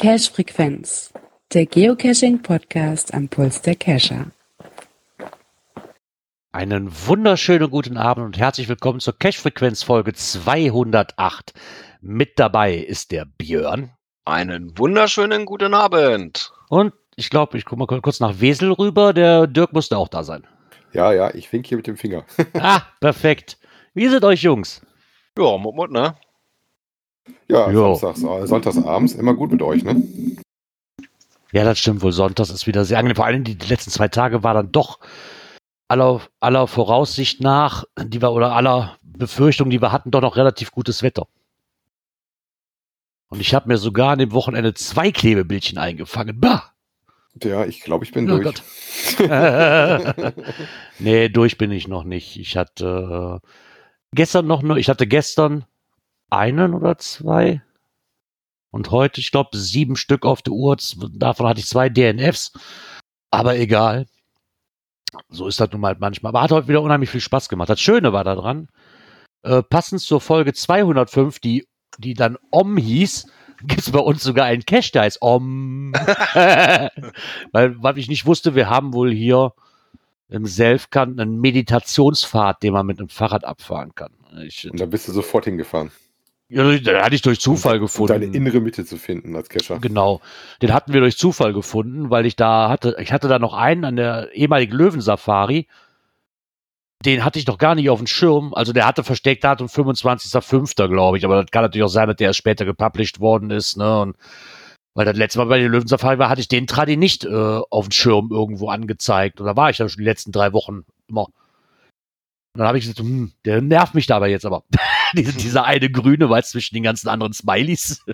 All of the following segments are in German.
Cache Frequenz, der Geocaching Podcast am Puls der Cacher. Einen wunderschönen guten Abend und herzlich willkommen zur Cache Frequenz Folge 208. Mit dabei ist der Björn. Einen wunderschönen guten Abend. Und ich glaube, ich gucke mal kurz nach Wesel rüber. Der Dirk musste auch da sein. Ja, ja, ich wink hier mit dem Finger. ah, perfekt. Wie sind euch Jungs? Ja, Mut, Mut, ne? Ja, samstags, äh, sonntagsabends immer gut mit euch, ne? Ja, das stimmt wohl. Sonntags ist wieder sehr angenehm. Vor allem die letzten zwei Tage war dann doch aller, aller Voraussicht nach, die wir oder aller Befürchtung, die wir hatten, doch noch relativ gutes Wetter. Und ich habe mir sogar an dem Wochenende zwei Klebebildchen eingefangen. Bah! Ja, ich glaube, ich bin Oh durch. Gott. nee, durch bin ich noch nicht. Ich hatte äh, gestern noch nur, ich hatte gestern einen oder zwei und heute, ich glaube, sieben Stück auf der Uhr. Davon hatte ich zwei DNFs. Aber egal. So ist das nun mal manchmal. Aber hat heute wieder unheimlich viel Spaß gemacht. Das Schöne war daran, äh, passend zur Folge 205, die, die dann Om hieß, gibt es bei uns sogar einen Cache, der heißt Om. Weil, was ich nicht wusste, wir haben wohl hier im Selfkant einen Meditationspfad, den man mit einem Fahrrad abfahren kann. Ich, Und da bist du sofort hingefahren, ja, den hatte ich durch Zufall um gefunden. deine innere Mitte zu finden als Kescher. Genau. Den hatten wir durch Zufall gefunden, weil ich da hatte, ich hatte da noch einen an der ehemaligen Löwensafari. Den hatte ich noch gar nicht auf dem Schirm. Also der hatte Versteckdatum 25.05. glaube ich. Aber das kann natürlich auch sein, dass der erst später gepublished worden ist. Ne? Und weil das letzte Mal bei der Löwensafari war, hatte ich den Tradi nicht äh, auf dem Schirm irgendwo angezeigt. Und da war ich dann schon die letzten drei Wochen immer. Und dann habe ich gesagt, hm, der nervt mich dabei jetzt aber. Diese, dieser eine grüne, weil zwischen den ganzen anderen Smileys.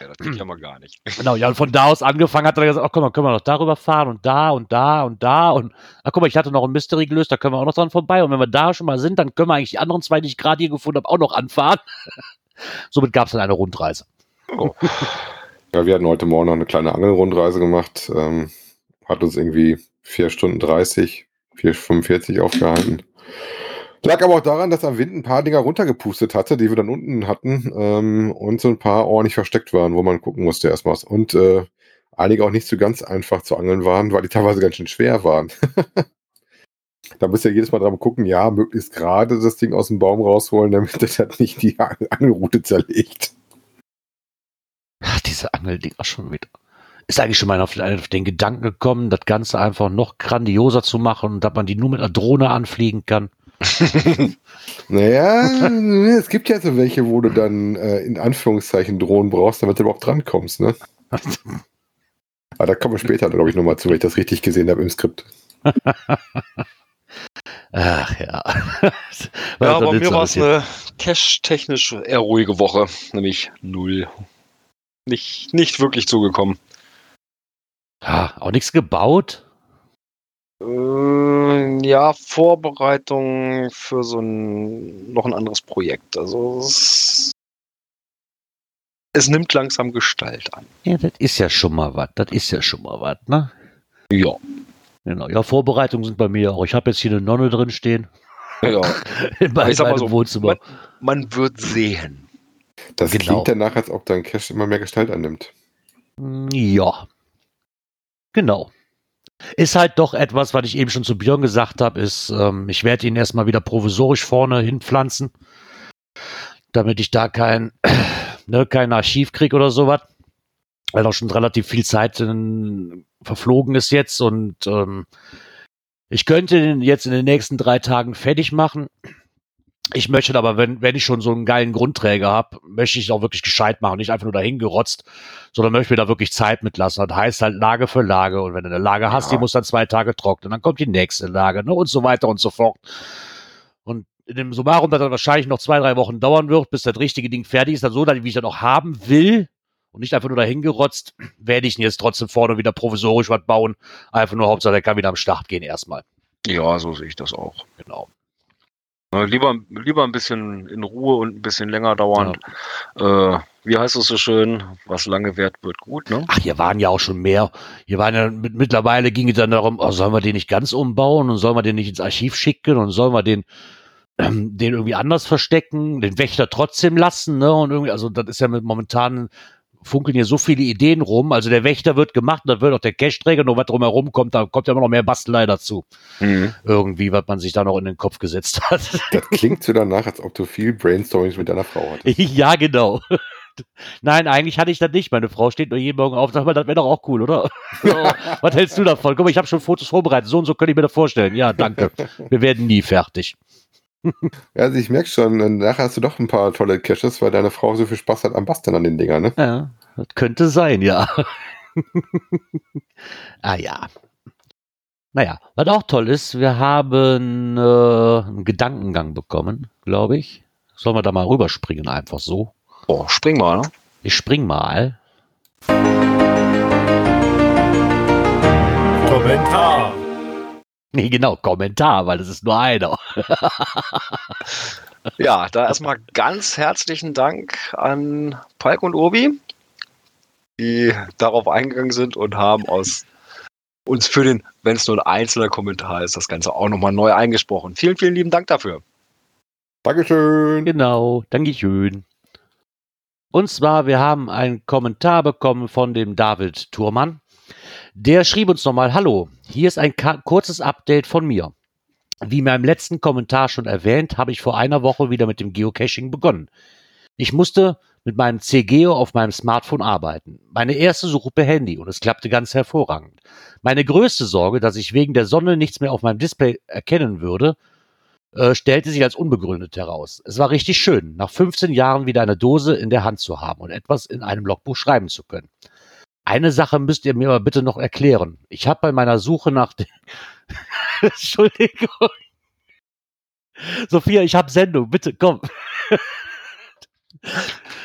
Ja, das geht ja mal gar nicht. Genau, ja, und von da aus angefangen hat er gesagt, ach guck mal, können wir noch darüber fahren und da und da und da und ach guck mal, ich hatte noch ein Mystery gelöst, da können wir auch noch dran vorbei und wenn wir da schon mal sind, dann können wir eigentlich die anderen zwei, die ich gerade hier gefunden habe, auch noch anfahren. Somit gab es dann eine Rundreise. Oh. Ja, wir hatten heute Morgen noch eine kleine Angelrundreise gemacht. Ähm, hat uns irgendwie 4 Stunden 30, 4,45 aufgehalten. Lag aber auch daran, dass am Wind ein paar Dinger runtergepustet hatte, die wir dann unten hatten ähm, und so ein paar ordentlich versteckt waren, wo man gucken musste erstmal. Und äh, einige auch nicht so ganz einfach zu angeln waren, weil die teilweise ganz schön schwer waren. da du ja jedes Mal dran gucken, ja, möglichst gerade das Ding aus dem Baum rausholen, damit das halt nicht die Ang- Angelrute zerlegt. Ach, diese Angeldinger schon wieder. Ist eigentlich schon mal auf den, auf den Gedanken gekommen, das Ganze einfach noch grandioser zu machen und dass man die nur mit einer Drohne anfliegen kann. Naja, es gibt ja so welche, wo du dann äh, in Anführungszeichen Drohnen brauchst, damit du überhaupt drankommst, ne? Aber da kommen wir später, glaube ich, nochmal zu, wenn ich das richtig gesehen habe im Skript. Ach ja. Ja, aber nicht mir war es eine cash-technisch eher ruhige Woche, nämlich null. Nicht, nicht wirklich zugekommen. Ja, auch nichts gebaut. Äh, ja, Vorbereitung für so ein noch ein anderes Projekt. Also es, es nimmt langsam Gestalt an. Ja, das ist ja schon mal was. Das ist ja schon mal was, ne? Ja. Genau. Ja, Vorbereitungen sind bei mir auch. Ich habe jetzt hier eine Nonne drin stehen. ja. In meinem, Ich sag mal meinem so, Wohnzimmer. Man, man wird sehen. Das Genau. klingt danach, als ob dein Cache immer mehr Gestalt annimmt. Ja. Genau. Ist halt doch etwas, was ich eben schon zu Björn gesagt habe, ist, ähm, ich werde ihn erstmal wieder provisorisch vorne hinpflanzen, damit ich da kein, ne, kein Archiv kriege oder sowas. Weil auch schon relativ viel Zeit in, verflogen ist jetzt und ähm, ich könnte den jetzt in den nächsten drei Tagen fertig machen. Ich möchte aber, wenn, wenn ich schon so einen geilen Grundträger habe, möchte ich es auch wirklich gescheit machen, nicht einfach nur dahin gerotzt, sondern möchte mir da wirklich Zeit mitlassen. Das heißt halt Lage für Lage. Und wenn du eine Lage hast, Ja. die muss dann zwei Tage trocknen, dann kommt die nächste Lage, ne, und so weiter und so fort. Und in dem Summarum, das dann wahrscheinlich noch zwei, drei Wochen dauern wird, bis das richtige Ding fertig ist, dann so, wie ich das auch haben will und nicht einfach nur dahin gerotzt, werde ich ihn jetzt trotzdem vorne wieder provisorisch was bauen. Einfach nur Hauptsache, der kann wieder am Start gehen erstmal. Ja, so sehe ich das auch. Genau. Äh, Lieber, lieber ein bisschen in Ruhe und ein bisschen länger dauern. Äh, wie heißt es so schön? Was lange währt, wird gut, ne? Ach, hier waren ja auch schon mehr. Hier waren ja mit, mittlerweile ging es dann darum, oh, sollen wir den nicht ganz umbauen und sollen wir den nicht ins Archiv schicken und sollen wir den ähm, den irgendwie anders verstecken, den Wächter trotzdem lassen, ne? Und irgendwie, also das ist ja mit momentan funkeln hier so viele Ideen rum. Also der Wächter wird gemacht, dann wird auch der Cash-Träger, nur was drumherum kommt, da kommt ja immer noch mehr Bastelei dazu. Mhm. Irgendwie, was man sich da noch in den Kopf gesetzt hat. Das klingt so danach, als ob du viel Brainstormings mit deiner Frau hattest. ja, genau. Nein, eigentlich hatte ich das nicht. Meine Frau steht nur jeden Morgen auf und sagt mal, das wäre doch auch cool, oder? Was hältst du davon? Guck mal, ich habe schon Fotos vorbereitet. So und so könnte ich mir das vorstellen. Ja, danke. Wir werden nie fertig. Ja, also ich merke schon, nachher hast du doch ein paar tolle Caches, weil deine Frau so viel Spaß hat am Basteln an den Dingern, ne? Ja, das könnte sein, ja. ah ja. Naja, was auch toll ist, wir haben äh, einen Gedankengang bekommen, glaube ich. Sollen wir da mal rüberspringen, einfach so? Boah, spring mal, ne? Ich spring mal. Kommentar. Nee, genau, Kommentar, weil es ist nur einer. Ja, da erstmal ganz herzlichen Dank an Palk und Obi, die darauf eingegangen sind und haben aus uns für den, wenn es nur ein einzelner Kommentar ist, das Ganze auch nochmal neu eingesprochen. Vielen, vielen lieben Dank dafür. Dankeschön. Genau, Dankeschön. Und zwar, wir haben einen Kommentar bekommen von dem David Thurmann. Der schrieb uns nochmal, hallo, hier ist ein kurzes Update von mir. Wie in meinem letzten Kommentar schon erwähnt, habe ich vor einer Woche wieder mit dem Geocaching begonnen. Ich musste mit meinem CGO auf meinem Smartphone arbeiten. Meine erste Suche per Handy und es klappte ganz hervorragend. Meine größte Sorge, dass ich wegen der Sonne nichts mehr auf meinem Display erkennen würde, äh, stellte sich als unbegründet heraus. Es war richtig schön, nach 15 Jahren wieder eine Dose in der Hand zu haben und etwas in einem Logbuch schreiben zu können. Eine Sache müsst ihr mir aber bitte noch erklären. Ich habe bei meiner Suche nach dem Entschuldigung. Sophia, ich habe Sendung, bitte komm.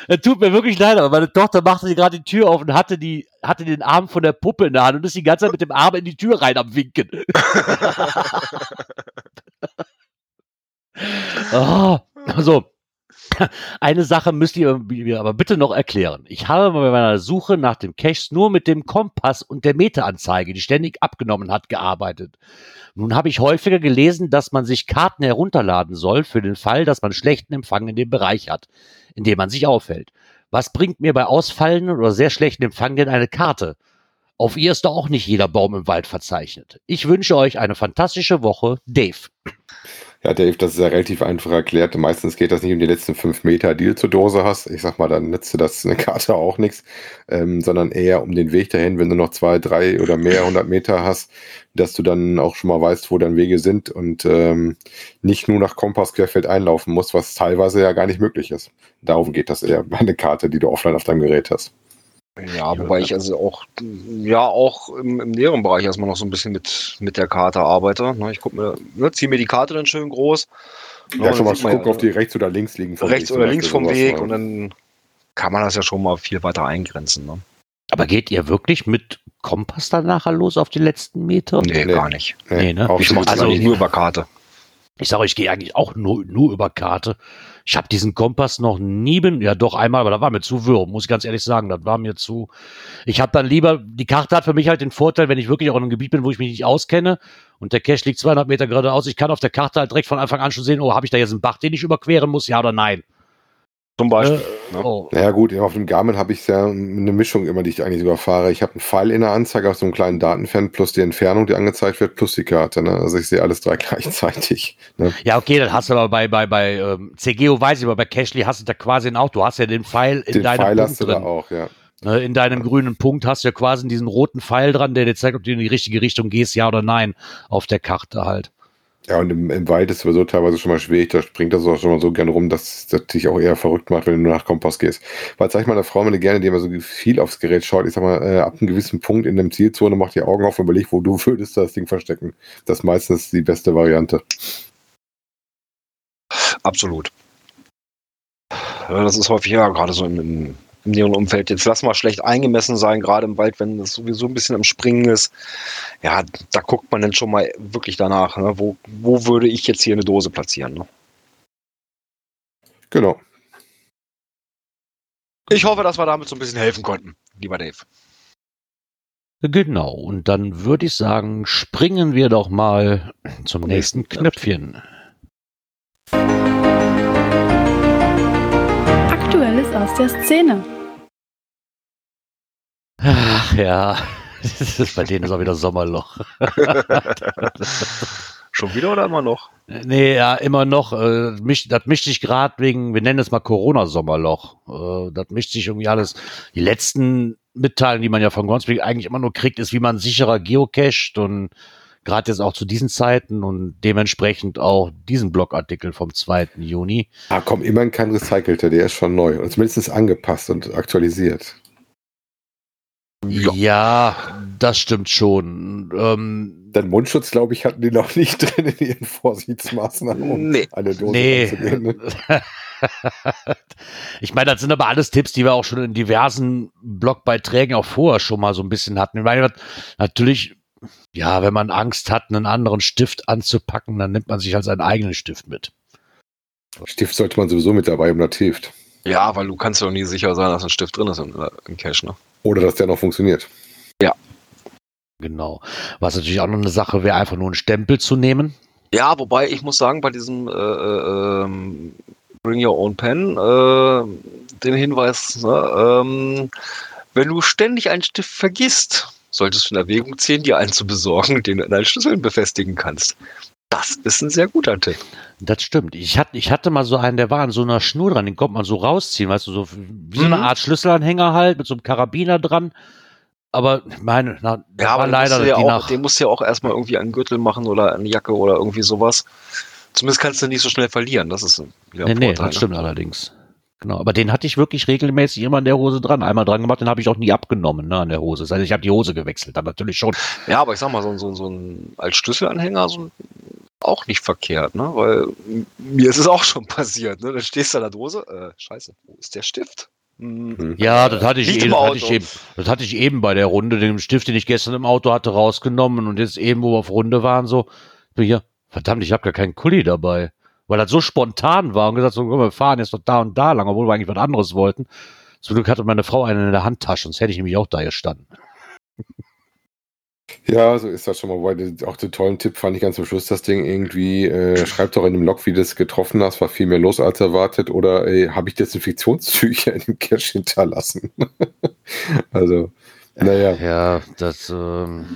Es tut mir wirklich leid, aber meine Tochter machte gerade die Tür auf und hatte, die, hatte den Arm von der Puppe in der Hand und ist die ganze Zeit mit dem Arm in die Tür rein am Winken. oh, also, eine Sache müsst ihr mir aber bitte noch erklären. Ich habe bei meiner Suche nach dem Cache nur mit dem Kompass und der Meteranzeige, die ständig abgenommen hat, gearbeitet. Nun habe ich häufiger gelesen, dass man sich Karten herunterladen soll für den Fall, dass man schlechten Empfang in dem Bereich hat, in dem man sich aufhält. Was bringt mir bei ausfallenden oder sehr schlechten Empfang denn eine Karte? Auf ihr ist doch auch nicht jeder Baum im Wald verzeichnet. Ich wünsche euch eine fantastische Woche. Dave. Ja, Dave, das ist ja relativ einfach erklärt. Meistens geht das nicht um die letzten fünf Meter, die du zur Dose hast. Ich sag mal, dann nützt dir das eine Karte auch nichts, ähm, sondern eher um den Weg dahin, wenn du noch zwei, drei oder mehr hundert Meter hast, dass du dann auch schon mal weißt, wo deine Wege sind und ähm, nicht nur nach Kompass querfeld einlaufen musst, was teilweise ja gar nicht möglich ist. Darum geht das eher bei einer Karte, die du offline auf deinem Gerät hast. Ja, wobei ich also auch, ja, auch im, im näheren Bereich erstmal noch so ein bisschen mit, mit der Karte arbeite. Ne, Ich guck mir, ne, ziehe mir die Karte dann schön groß. Ne, Ja, schon mal gucken, auf die rechts oder links liegen. vom rechts Weg oder links vom Weg und dann kann man das ja schon mal viel weiter eingrenzen. Ne? Aber geht ihr wirklich mit Kompass dann nachher los auf die letzten Meter? Nee, Nee. gar nicht. Nee, ne? Auch Ich mache das also- eigentlich nur über Karte. Ich sage, ich gehe eigentlich auch nur, nur über Karte. Ich habe diesen Kompass noch nie, ben ja doch einmal, aber da war mir zu wirr, muss ich ganz ehrlich sagen. Das war mir zu. Ich habe dann lieber, die Karte hat für mich halt den Vorteil, wenn ich wirklich auch in einem Gebiet bin, wo ich mich nicht auskenne und der Cache liegt 200 Meter geradeaus, ich kann auf der Karte halt direkt von Anfang an schon sehen, oh, habe ich da jetzt einen Bach, den ich überqueren muss, ja oder nein. Zum Beispiel. ne? Oh. Naja gut, auf dem Garmin habe ich ja eine Mischung immer, die ich eigentlich überfahre. Ich habe einen Pfeil in der Anzeige auf so einem kleinen Datenfan plus die Entfernung, die angezeigt wird, plus die Karte. Ne? Also ich sehe alles drei gleichzeitig. Ne? Ja, okay, das hast du aber bei, bei, bei ähm, CGO weiß ich, aber bei Cashly hast du da quasi auch, du hast ja den Pfeil in Den deinem Pfeil Punkt hast du da drin. auch, ja. Ne, in deinem grünen Punkt hast du ja quasi diesen roten Pfeil dran, der dir zeigt, ob du in die richtige Richtung gehst, ja oder nein, auf der Karte halt. Ja, und im, im Wald ist sowieso teilweise schon mal schwierig, da springt das auch schon mal so gern rum, dass das dich auch eher verrückt macht, wenn du nach Kompass gehst. Weil sag ich meiner Frau immer gerne, die immer so viel aufs Gerät schaut, ich sag mal, äh, ab einem gewissen Punkt in der Zielzone macht die Augen auf und überlegt, wo du würdest das Ding verstecken. Das ist meistens die beste Variante. Absolut. Das ist häufig ja gerade so im, im, näheren Umfeld. Jetzt lass mal schlecht eingemessen sein, gerade im Wald, wenn es sowieso ein bisschen am Springen ist. Ja, da guckt man dann schon mal wirklich danach, ne? wo, wo würde ich jetzt hier eine Dose platzieren. Ne? Genau. Ich hoffe, dass wir damit so ein bisschen helfen konnten, lieber Dave. Genau, und dann würde ich sagen, springen wir doch mal zum nächsten Knöpfchen. Aktuelles aus der Szene. Ach ja, bei denen ist auch wieder Sommerloch. Schon wieder oder immer noch? Nee, ja, immer noch. Äh, das mischt sich gerade wegen, wir nennen es mal Corona-Sommerloch. Äh, das mischt sich irgendwie alles. Die letzten Mitteilungen, die man ja von Groundspeak eigentlich immer nur kriegt, ist, wie man sicherer geocached und gerade jetzt auch zu diesen Zeiten und dementsprechend auch diesen Blogartikel vom 2. Juni. Ah, komm, immerhin kein recycelter, der ist schon neu und zumindest angepasst und aktualisiert. Ja. Ja, das stimmt schon. Ähm, Den Mundschutz, glaube ich, hatten die noch nicht drin in ihren Vorsichtsmaßnahmen, um Nee. eine Dose Nee. Ne? ich meine, das sind aber alles Tipps, die wir auch schon in diversen Blogbeiträgen auch vorher schon mal so ein bisschen hatten. Ich meine, natürlich, ja, wenn man Angst hat, einen anderen Stift anzupacken, dann nimmt man sich halt seinen eigenen Stift mit. Stift sollte man sowieso mit dabei, um das hilft. Ja, weil du kannst doch nie sicher sein, dass ein Stift drin ist im, im Cache, ne? Oder dass der noch funktioniert. Genau. Was natürlich auch noch eine Sache wäre, einfach nur einen Stempel zu nehmen. Ja, wobei ich muss sagen, bei diesem äh, äh, ähm, Bring Your Own Pen, äh, den Hinweis, ne, ähm, wenn du ständig einen Stift vergisst, solltest du in Erwägung ziehen, dir einen zu besorgen, den du in deinen Schlüsseln befestigen kannst. Das ist ein sehr guter Tipp. Das stimmt. Ich hatte, ich hatte mal so einen, der war an so einer Schnur dran, den konnte man so rausziehen, weißt du, so wie so eine Mhm. Art Schlüsselanhänger halt, mit so einem Karabiner dran. Aber meine, na, Ja, aber leider ja auch, den musst du ja auch erstmal irgendwie an einen Gürtel machen oder eine Jacke oder irgendwie sowas. Zumindest kannst du nicht so schnell verlieren. Das ist wieder Nee, ein nee, Vorteil, das stimmt allerdings. Genau, aber den hatte ich wirklich regelmäßig immer an der Hose dran. Einmal dran gemacht, den habe ich auch nie abgenommen, ne, an der Hose. Das heißt, ich habe die Hose gewechselt, dann natürlich schon. Ja, aber ich sag mal, so, ein- so, ein- so ein als Schlüsselanhänger so ein, auch nicht verkehrt, ne? Weil mir ist es auch schon passiert, ne? Dann stehst du an der Dose, äh, scheiße, wo ist der Stift? Hm. Ja, das hatte ich, Liegt das hatte ich eben. Das hatte ich eben bei der Runde, den Stift, den ich gestern im Auto hatte, rausgenommen und jetzt eben, wo wir auf Runde waren, so, so hier, verdammt, ich habe gar keinen Kuli dabei. Weil das so spontan war und gesagt, so, komm, wir fahren jetzt doch da und da lang, obwohl wir eigentlich was anderes wollten. Zum Glück hatte meine Frau einen in der Handtasche, sonst hätte ich nämlich auch da gestanden. Ja, so ist das schon mal. Den- auch den tollen Tipp fand ich ganz zum Schluss, das Ding irgendwie, äh, schreib doch in dem Log, wie du es getroffen hast, war viel mehr los als erwartet. Oder habe ich Desinfektionstücher in dem Cache hinterlassen? also, naja. Ja, das, ähm,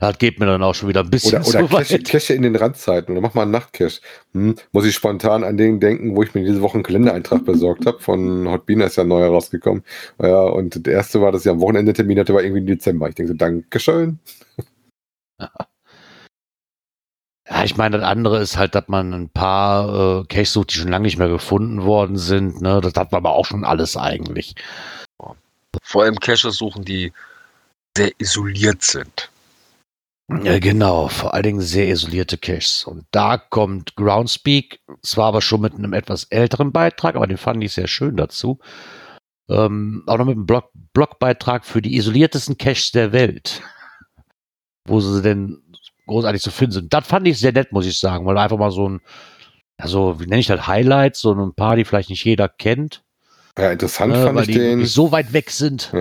das geht mir dann auch schon wieder ein bisschen Oder, oder zu Cache, weit. Cache in den Randzeiten. Oder mach mal einen Nachtcache. Hm, muss ich spontan an den denken, wo ich mir diese Woche einen Kalendereintrag besorgt habe. Von Hotbina ist ja neu herausgekommen. Ja, und der erste war, dass ich am Wochenende Termin hatte, war irgendwie im Dezember. Ich denke so, Dankeschön. Ja, ich meine, das andere ist halt, dass man ein paar äh, Caches sucht, die schon lange nicht mehr gefunden worden sind. Ne? Das hat man aber auch schon alles eigentlich. Vor allem Caches suchen, die sehr isoliert sind. Ja, genau, vor allen Dingen sehr isolierte Caches. Und da kommt Groundspeak, zwar aber schon mit einem etwas älteren Beitrag, aber den fand ich sehr schön dazu. Ähm, auch noch mit einem Blog Blogbeitrag für die isoliertesten Caches der Welt. Wo sie denn großartig zu finden sind. Das fand ich sehr nett, muss ich sagen, weil einfach mal so ein, also wie nenne ich das, Highlights, so ein paar, die vielleicht nicht jeder kennt, Ja, interessant ne, fand weil ich die den. so weit weg sind.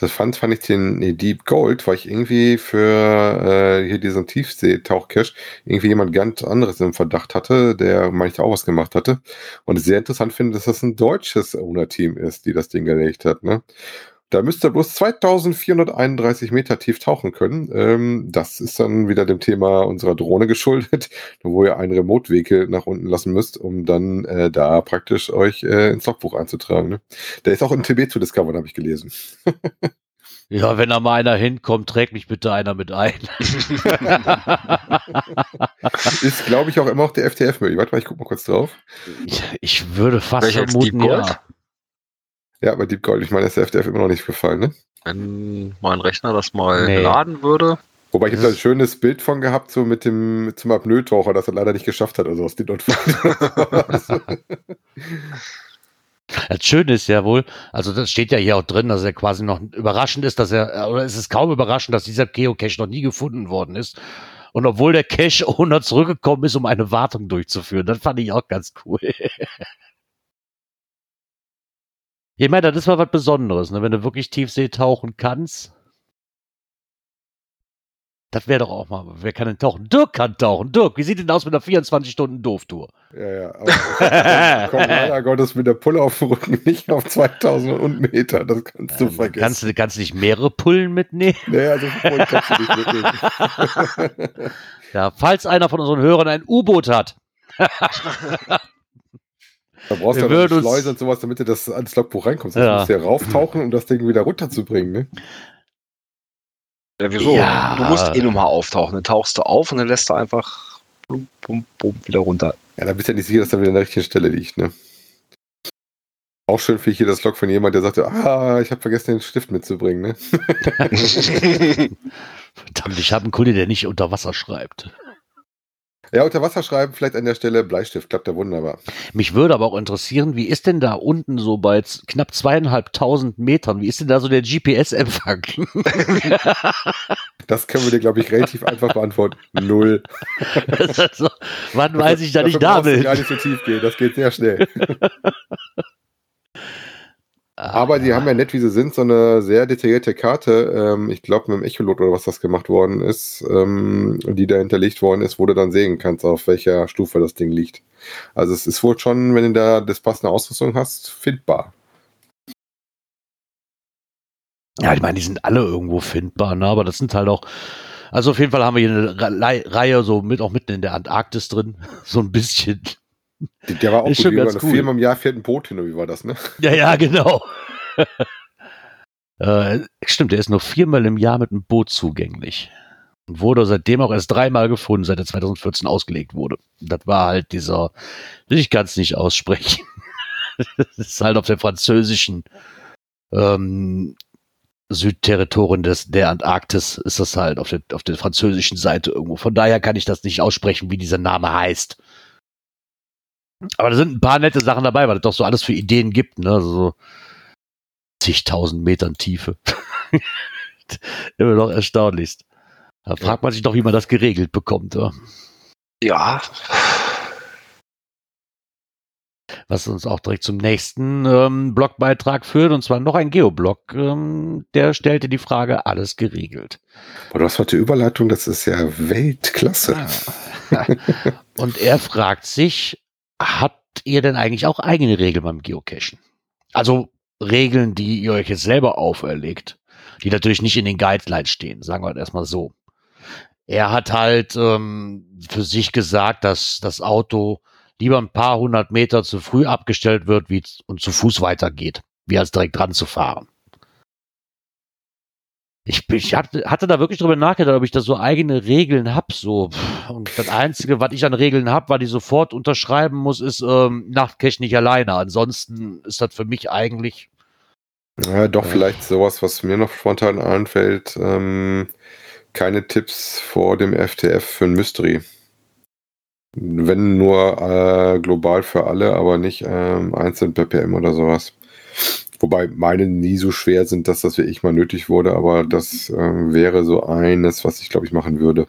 Das fand, fand ich den nee, Deep Gold, weil ich irgendwie für äh, hier diesen Tiefsee-Tauchcache irgendwie jemand ganz anderes im Verdacht hatte, der meinte auch was gemacht hatte. Und sehr interessant finde, dass das ein deutsches Owner-Team ist, die das Ding gelegt hat. Ne? Da müsste er bloß 2431 Meter tief tauchen können. Ähm, das ist dann wieder dem Thema unserer Drohne geschuldet, wo ihr einen Remote-Vehikel nach unten lassen müsst, um dann äh, da praktisch euch äh, ins Logbuch einzutragen. Ne? Der ist auch in TB zu discovern, habe ich gelesen. Ja, wenn da mal einer hinkommt, trägt mich bitte einer mit ein. Ist, glaube ich, auch immer noch der FTF möglich. Warte mal, ich guck mal kurz drauf. Ich würde fast vermuten, ja. Ja, bei Deep Gold, ich meine, ist der FTF immer noch nicht gefallen, ne? Wenn mein Rechner das mal Nee. laden würde. Wobei ich habe da ein schönes Bild von gehabt, so mit dem zum Apnoe-Taucher, das er leider nicht geschafft hat, also aus den Das Schöne ist ja wohl, also das steht ja hier auch drin, dass er quasi noch überraschend ist, dass er, oder es ist kaum überraschend, dass dieser Geocache noch nie gefunden worden ist. Und obwohl der Cache-Owner zurückgekommen ist, um eine Wartung durchzuführen, das fand ich auch ganz cool. Ich meine, das ist mal was Besonderes, ne? wenn du wirklich Tiefsee tauchen kannst. Das wäre doch auch mal, wer kann denn tauchen? Dirk kann tauchen. Dirk, wie sieht denn aus mit einer 24-Stunden-Doof-Tour? Ja, ja. Aber ich komme leider Gottes mit der Pulle auf dem Rücken nicht auf 2000 Meter. Das kannst du vergessen. Kannst du kannst nicht mehrere Pullen mitnehmen? Nee, also Pullen kannst du nicht mitnehmen. Ja, falls einer von unseren Hörern ein U-Boot hat. Da brauchst du ja eine Schleuse und sowas, damit du das ans Logbuch reinkommst. Das Ja. musst du ja rauftauchen, um das Ding wieder runterzubringen. Ne? Ja, wieso? Ja. Du musst eh nochmal auftauchen. Dann tauchst du auf und dann lässt du einfach bum, bum, bum, wieder runter. Ja, da bist du ja nicht sicher, dass er wieder an der richtigen Stelle liegt. Ne? Auch schön finde ich hier das Log von jemand, der sagte, ah, ich habe vergessen, den Stift mitzubringen. Ne? Verdammt, ich habe einen Kunde, der nicht unter Wasser schreibt. Ja, unter Wasser schreiben, vielleicht an der Stelle Bleistift, klappt ja wunderbar. Mich würde aber auch interessieren, wie ist denn da unten so bei knapp zweieinhalbtausend Metern, wie ist denn da so der GPS-Empfang? Das können wir dir, glaube ich, relativ einfach beantworten. Null. also, wann weiß ich da Dafür nicht da bin? gar nicht so tief gehen, das geht sehr schnell. Aber die haben ja nett, wie sie sind, so eine sehr detaillierte Karte. Ähm, ich glaube, mit dem Echolot oder was das gemacht worden ist, ähm, die da hinterlegt worden ist, wo du dann sehen kannst, auf welcher Stufe das Ding liegt. Also es ist wohl schon, wenn du da das passende Ausrüstung hast, findbar. Ja, ich meine, die sind alle irgendwo findbar, ne? aber das sind halt auch, also auf jeden Fall haben wir hier eine Re- Reihe so mit, auch mitten in der Antarktis drin, so ein bisschen. Der war auch Ist gut. schon ganz cool. Viermal im Jahr fährt ein Boot hin, oder wie war das, ne? Ja, ja, genau. äh, stimmt, der ist nur viermal im Jahr mit einem Boot zugänglich. Und wurde seitdem auch erst dreimal gefunden, seit er 2014 ausgelegt wurde. Das war halt dieser, ich kann es nicht aussprechen. das ist halt auf der französischen ähm, Südterritorien des, der Antarktis ist das halt auf der, auf der französischen Seite irgendwo. Von daher kann ich das nicht aussprechen, wie dieser Name heißt. Aber da sind ein paar nette Sachen dabei, weil es doch so alles für Ideen gibt, ne? Also so zigtausend Metern Tiefe. Immer noch erstaunlichst. Da fragt man sich doch, wie man das geregelt bekommt. Ja? Ja, Was uns auch direkt zum nächsten ähm, Blogbeitrag führt, und zwar noch ein Geoblog. Ähm, der stellte die Frage, alles geregelt. Aber du hast heute Überleitung, das ist ja Weltklasse. Und er fragt sich, habt ihr denn eigentlich auch eigene Regeln beim Geocachen? Also Regeln, die ihr euch jetzt selber auferlegt, die natürlich nicht in den Guidelines stehen, sagen wir erstmal so. Er hat halt ähm, für sich gesagt, dass das Auto lieber ein paar hundert Meter zu früh abgestellt wird wie, und zu Fuß weitergeht, wie als direkt dran zu fahren. Ich, ich hatte, da wirklich drüber nachgedacht, ob ich da so eigene Regeln hab, so. Und das Einzige, was ich an Regeln hab, weil ich sofort unterschreiben muss, ist ähm, Nachtcache nicht alleine. Ansonsten ist das für mich eigentlich Ja, doch, Ja. vielleicht sowas, was mir noch spontan einfällt. Ähm, keine Tipps vor dem FTF für ein Mystery. Wenn nur äh, global für alle, aber nicht ähm, einzeln per PM oder sowas. Wobei meine nie so schwer sind, dass das wirklich mal nötig wurde, aber das ähm, wäre so eines, was ich glaube ich machen würde.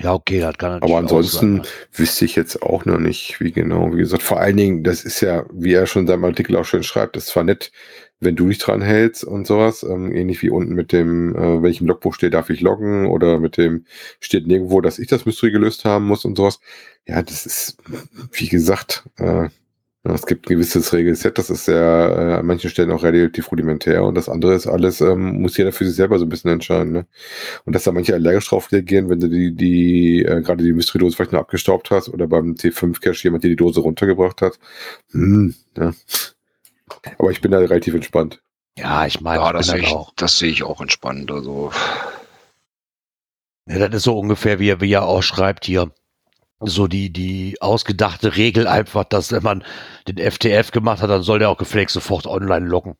Ja, okay, das kann natürlich Aber ansonsten sein, wüsste ich jetzt auch noch nicht, wie genau. Wie gesagt, vor allen Dingen, das ist ja, wie er schon in seinem Artikel auch schön schreibt, ist zwar nett, wenn du dich dran hältst und sowas, ähm, ähnlich wie unten mit dem, äh, welchem Logbuch steht, darf ich loggen oder mit dem steht nirgendwo, dass ich das Mystery gelöst haben muss und sowas. Ja, das ist, wie gesagt, äh, ja, es gibt ein gewisses Regelset, das ist ja äh, an manchen Stellen auch relativ rudimentär und das andere ist alles, ähm, muss jeder für sich selber so ein bisschen entscheiden. Ne? Und dass da manche allergisch drauf reagieren, wenn du die, die äh, gerade die Mystery-Dose vielleicht noch abgestaubt hast oder beim T5-Cache jemand dir die Dose runtergebracht hat. Hm, ja. Aber ich bin da relativ entspannt. Ja, ich meine, ja das, sehe das ich, auch. das sehe ich auch entspannt. Also, Ja, das ist so ungefähr, wie er, wie er auch schreibt hier. So die, die ausgedachte Regel einfach, dass wenn man den FTF gemacht hat, dann soll der auch gefälligst sofort online loggen.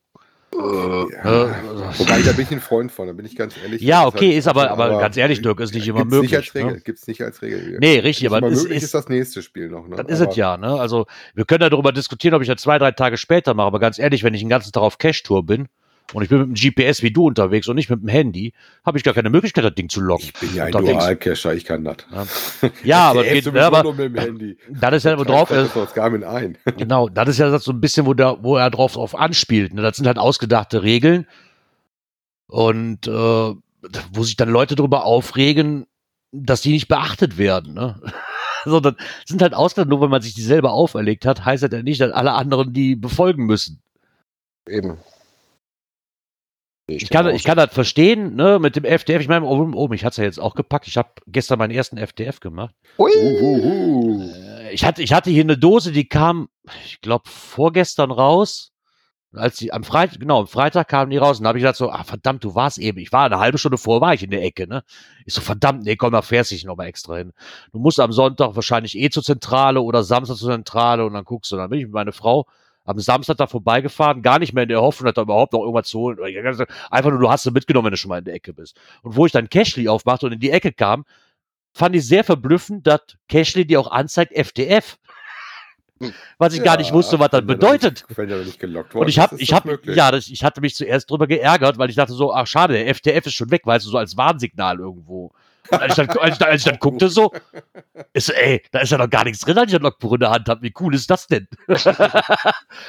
äh, Äh, Wobei, da bin ich ein Freund von, da bin ich ganz ehrlich. Ja, okay, ist aber, aber ganz ehrlich, Dirk, ist nicht immer möglich. Nicht als ne? Regel, Gibt's nicht als Regel. Nee, richtig, aber es möglich ist- ist das nächste Spiel noch. Ne? Das ist aber, es ja, ne? Also, wir können darüber diskutieren, ob ich das zwei, drei Tage später mache, aber ganz ehrlich, wenn ich den ganzen Tag auf Cash-Tour bin und ich bin mit dem GPS wie du unterwegs und nicht mit dem Handy, habe ich gar keine Möglichkeit, das Ding zu locken. Ich bin ja ein Dual-Cacher, ich kann das. Ja, aber, Der geht, sowieso aber nur mit dem Handy. das ist ja wo drauf Das ist. Garmin ein. Genau, das ist ja das so ein bisschen, wo, der, wo er drauf, drauf anspielt. Ne? Das sind halt ausgedachte Regeln. Und äh, wo sich dann Leute darüber aufregen, dass die nicht beachtet werden. Ne? Sondern sind halt ausgedacht, nur weil man sich die selber auferlegt hat, heißt das ja nicht, dass alle anderen die befolgen müssen. Eben. Ich kann, ich kann das verstehen, ne, mit dem FDF. Ich meine, oben, oben ich hatte es ja jetzt auch gepackt. Ich habe gestern meinen ersten FDF gemacht. Ui. Uhuhu. Äh, Ich hatte, ich hatte hier eine Dose, die kam, ich glaube, vorgestern raus. Als die am Freitag, genau, am Freitag kamen die raus und da habe ich gedacht so, ah verdammt, du warst eben. Ich war eine halbe Stunde vor, war ich in der Ecke, ne? Ich so, verdammt, nee, komm, da fährst dich noch mal extra hin. Du musst am Sonntag wahrscheinlich eh zur Zentrale oder Samstag zur Zentrale und dann guckst du. Dann bin ich mit meiner Frau am Samstag da vorbeigefahren, gar nicht mehr in der Hoffnung, dass da überhaupt noch irgendwas zu holen. Einfach nur, du hast sie mitgenommen, wenn du schon mal in der Ecke bist. Und wo ich dann Cashly aufmachte und in die Ecke kam, fand ich sehr verblüffend, dass Cashly dir auch anzeigt FDF. Was ich gar nicht wusste, was das bedeutet. Nicht, wenn noch nicht gelockt worden Und ich habe, ich habe, ja, das, ich hatte mich zuerst drüber geärgert, weil ich dachte so, ach schade, der FDF ist schon weg, weißt du, so als Warnsignal irgendwo. Als ich dann, als ich dann, als ich dann guckte so, ist ey, da ist ja noch gar nichts drin, als ich das Logbuch in der Hand habe. Wie cool ist das denn?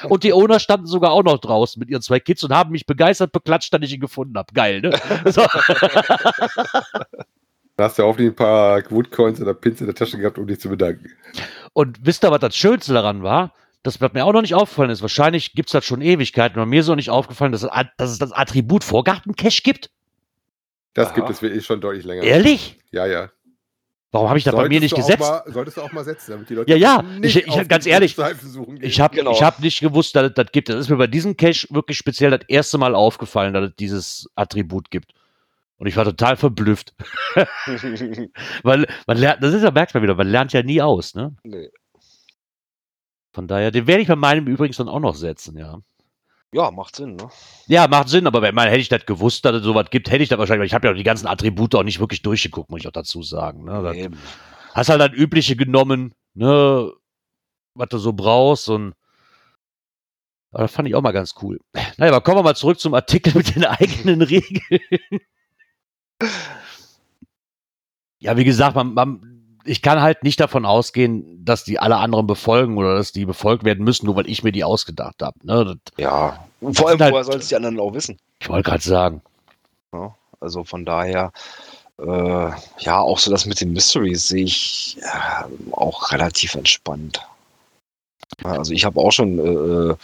und die Owner standen sogar auch noch draußen mit ihren zwei Kids und haben mich begeistert beklatscht, dass ich ihn gefunden habe. Geil, ne? So. Da hast du auch ein paar Woodcoins oder Pins in der Tasche gehabt, um dich zu bedanken. Und wisst ihr, was das Schönste daran war? Das, was mir auch noch nicht aufgefallen ist, wahrscheinlich gibt's das schon Ewigkeiten, aber mir ist noch nicht aufgefallen, dass, es- dass es das Attribut Vorgarten-Cache gibt. Das Aha. gibt es wirklich schon deutlich länger. Ehrlich? Ja, ja. Warum habe ich das bei mir nicht gesetzt? Mal, solltest du auch mal setzen, damit die Leute Ja, ja, nicht ich- ich- auf ganz ehrlich, Seifen suchen gehen. Ich habe Genau. ich hab nicht gewusst, dass es das gibt. Das ist mir bei diesem Cache wirklich speziell das erste Mal aufgefallen, dass es dieses Attribut gibt. Und ich war total verblüfft. Weil man lernt, das ist ja merkt man wieder, man lernt ja nie aus, ne? nee. Von daher, den werde ich bei meinem übrigens dann auch noch setzen, ja. Ja, macht Sinn, ne? Ja, macht Sinn, aber wenn man hätte ich das gewusst, dass es sowas gibt, hätte ich das wahrscheinlich, weil ich habe ja auch die ganzen Attribute auch nicht wirklich durchgeguckt, muss ich auch dazu sagen. Ne? Das, Eben. hast halt das Übliche genommen, ne, was du so brauchst und aber das fand ich auch mal ganz cool. Naja, aber kommen wir mal zurück zum Artikel mit den eigenen Regeln. Ja, wie gesagt, man, man, ich kann halt nicht davon ausgehen, dass die alle anderen befolgen oder dass die befolgt werden müssen, nur weil ich mir die ausgedacht habe. Ne? Ja. Und vor allem, halt- woher sollen es die anderen auch wissen? Ich wollte gerade sagen. Ja, also von daher, äh, ja, auch so das mit den Mysteries sehe ich äh, auch relativ entspannt. Ja, also ich habe auch schon, äh,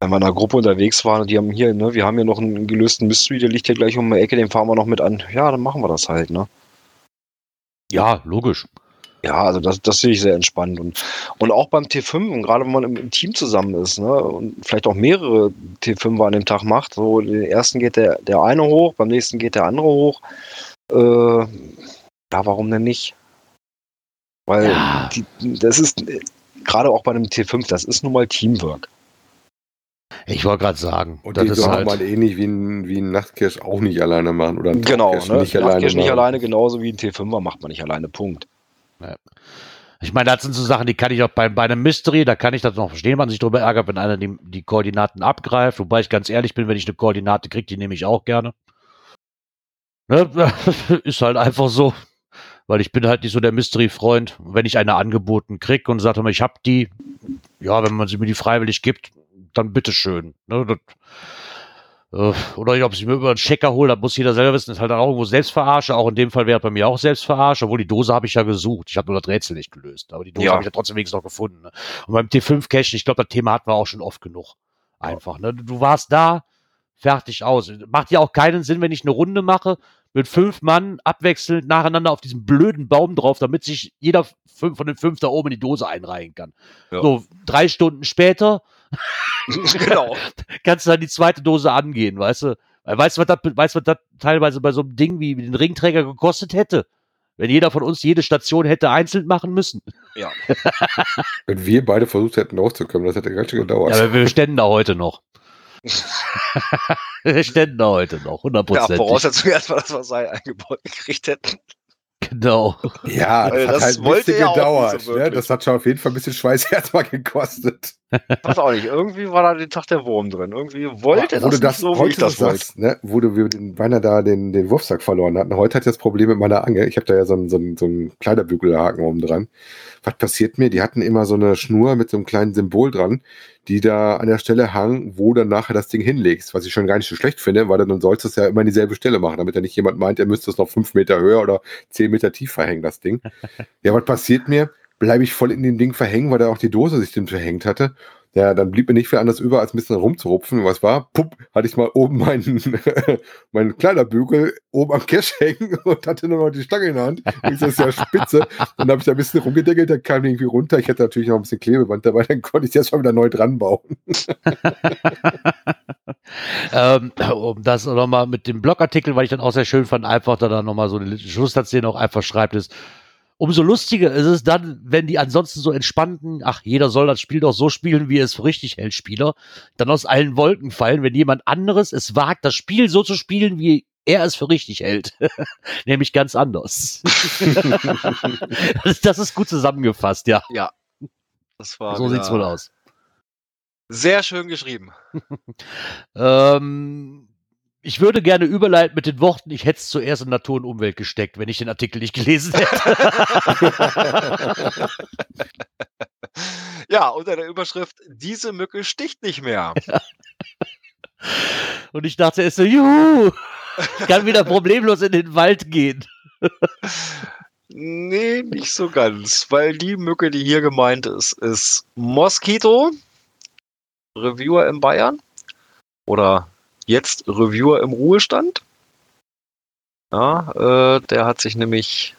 wenn wir in einer Gruppe unterwegs waren die haben hier, ne, wir haben hier noch einen gelösten Mystery, der liegt hier gleich um die Ecke, den fahren wir noch mit an. Ja, dann machen wir das halt, ne? Ja, logisch. Ja, also das, das sehe ich sehr entspannt. Und, und auch beim T5, und gerade wenn man im, im Team zusammen ist, ne, und vielleicht auch mehrere T5er an dem Tag macht, so den ersten geht der, der eine hoch, beim nächsten geht der andere hoch. Äh, ja, warum denn nicht? Weil Ja. die, das ist äh, gerade auch bei einem T5, das ist nun mal Teamwork. Ich wollte gerade sagen. Und das die ist halt, man ähnlich wie ein, wie ein Nachtcache auch nicht alleine machen. Oder ein Genau, ne? nicht alleine Nachtcache nicht machen. alleine, genauso wie ein T5er macht man nicht alleine, Punkt. ich meine, das sind so Sachen, die kann ich auch bei, bei einem Mystery, da kann ich das noch verstehen, wenn man sich darüber ärgert, wenn einer die, die Koordinaten abgreift. Wobei ich ganz ehrlich bin, wenn ich eine Koordinate kriege, die nehme ich auch gerne. Ne? Ist halt einfach so. Weil ich bin halt nicht so der Mystery-Freund. Wenn ich eine angeboten krieg und sage, ich habe die, ja, wenn man sie mir die freiwillig gibt, dann bitteschön. Ne? Das, äh, oder ob ich mir über einen Checker hole, das muss jeder selber wissen, ist halt dann auch irgendwo Selbstverarsche. Auch in dem Fall wäre bei mir auch Selbstverarsche, obwohl die Dose habe ich ja gesucht. Ich habe nur das Rätsel nicht gelöst. Aber die Dose Ja. habe ich ja trotzdem wenigstens noch gefunden. Ne? Und beim T5-Cache, ich glaube, das Thema hatten wir auch schon oft genug. Einfach. Ne? Du warst da, fertig aus. Macht ja auch keinen Sinn, wenn ich eine Runde mache mit fünf Mann abwechselnd nacheinander auf diesem blöden Baum drauf, damit sich jeder von den fünf da oben in die Dose einreihen kann. Ja. So, drei Stunden später genau. kannst du dann die zweite Dose angehen, weißt du? Weißt du, was das, weißt, du, was das teilweise bei so einem Ding wie den Ringträger gekostet hätte? Wenn jeder von uns jede Station hätte einzeln machen müssen. Ja. Wenn wir beide versucht hätten rauszukommen, das hätte ganz schön gedauert. Ja, aber wir ständen da heute noch. ständen da heute noch, ja, hundertprozentig. Voraussetzung erstmal, dass wir das Seil eingebaut gekriegt hätten. genau. Ja, das Weil hat das halt ein bisschen er gedauert. so ne? Das hat schon auf jeden Fall ein bisschen Schweiß erstmal gekostet. Weiß auch nicht, irgendwie war da den Tag der Wurm drin. Irgendwie wollte wo das, nicht so, wie ich das wollte. ne, wo du wir den Weiner da den, den Wurfsack verloren hatten. Heute hat das Problem mit meiner Angel. Ich habe da ja so einen, so einen, so einen Kleiderbügelhaken oben dran. Was passiert mir? Die hatten immer so eine Schnur mit so einem kleinen Symbol dran, die da an der Stelle hang, wo dann nachher das Ding hinlegst. Was ich schon gar nicht so schlecht finde, weil dann sollst du es ja immer an dieselbe Stelle machen, damit ja nicht jemand meint, er müsste es noch fünf Meter höher oder zehn Meter tiefer hängen, das Ding. ja, was passiert mir? Bleibe ich voll in dem Ding verhängen, weil da auch die Dose sich dem verhängt hatte. Ja, dann blieb mir nicht viel anderes über, als ein bisschen rumzurupfen. Was war? Pupp, hatte ich mal oben meinen, meinen Kleiderbügel oben am Cash hängen und hatte nur noch die Stange in der Hand. Das ist ja spitze. Dann habe ich da ein bisschen rumgedeckelt, dann kam irgendwie runter. Ich hatte natürlich noch ein bisschen Klebeband dabei, dann konnte ich das schon wieder neu dran bauen. ähm, um das nochmal mit dem Blogartikel, weil ich dann auch sehr schön fand, einfach da dann nochmal so eine Schlusssatz, den auch einfach schreibt, ist, umso lustiger ist es dann, wenn die ansonsten so entspannten, ach, jeder soll das Spiel doch so spielen, wie er es für richtig hält, Spieler, dann aus allen Wolken fallen, wenn jemand anderes es wagt, das Spiel so zu spielen, wie er es für richtig hält. Nämlich ganz anders. das, das ist gut zusammengefasst, ja. Das war So sieht's wohl aus. Sehr schön geschrieben. Ähm, ich würde gerne überleiten mit den Worten, ich hätte es zuerst in Natur und Umwelt gesteckt, wenn ich den Artikel nicht gelesen hätte. Ja, unter der Überschrift, diese Mücke sticht nicht mehr. und ich dachte erst so, juhu, ich kann wieder problemlos in den Wald gehen. Nee, nicht so ganz, weil die Mücke, die hier gemeint ist, ist Mosquito, Reviewer in Bayern oder jetzt Reviewer im Ruhestand. Ja, äh, der hat sich nämlich,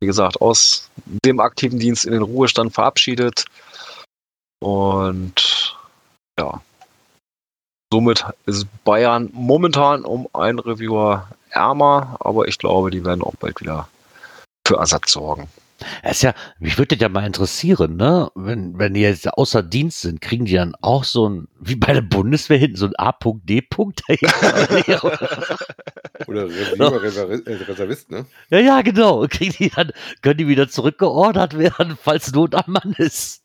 wie gesagt, aus dem aktiven Dienst in den Ruhestand verabschiedet und ja, somit ist Bayern momentan um einen Reviewer ärmer, aber ich glaube, die werden auch bald wieder für Ersatz sorgen. Das ist ja, mich würde das ja mal interessieren, ne? Wenn, wenn die jetzt außer Dienst sind, kriegen die dann auch so ein, wie bei der Bundeswehr hinten, so ein A-Punkt, D-Punkt? Oder Reservist, äh, Reservist, ne? ja, ja, genau. Kriegen die dann, können die wieder zurückgeordert werden, falls Not am Mann ist.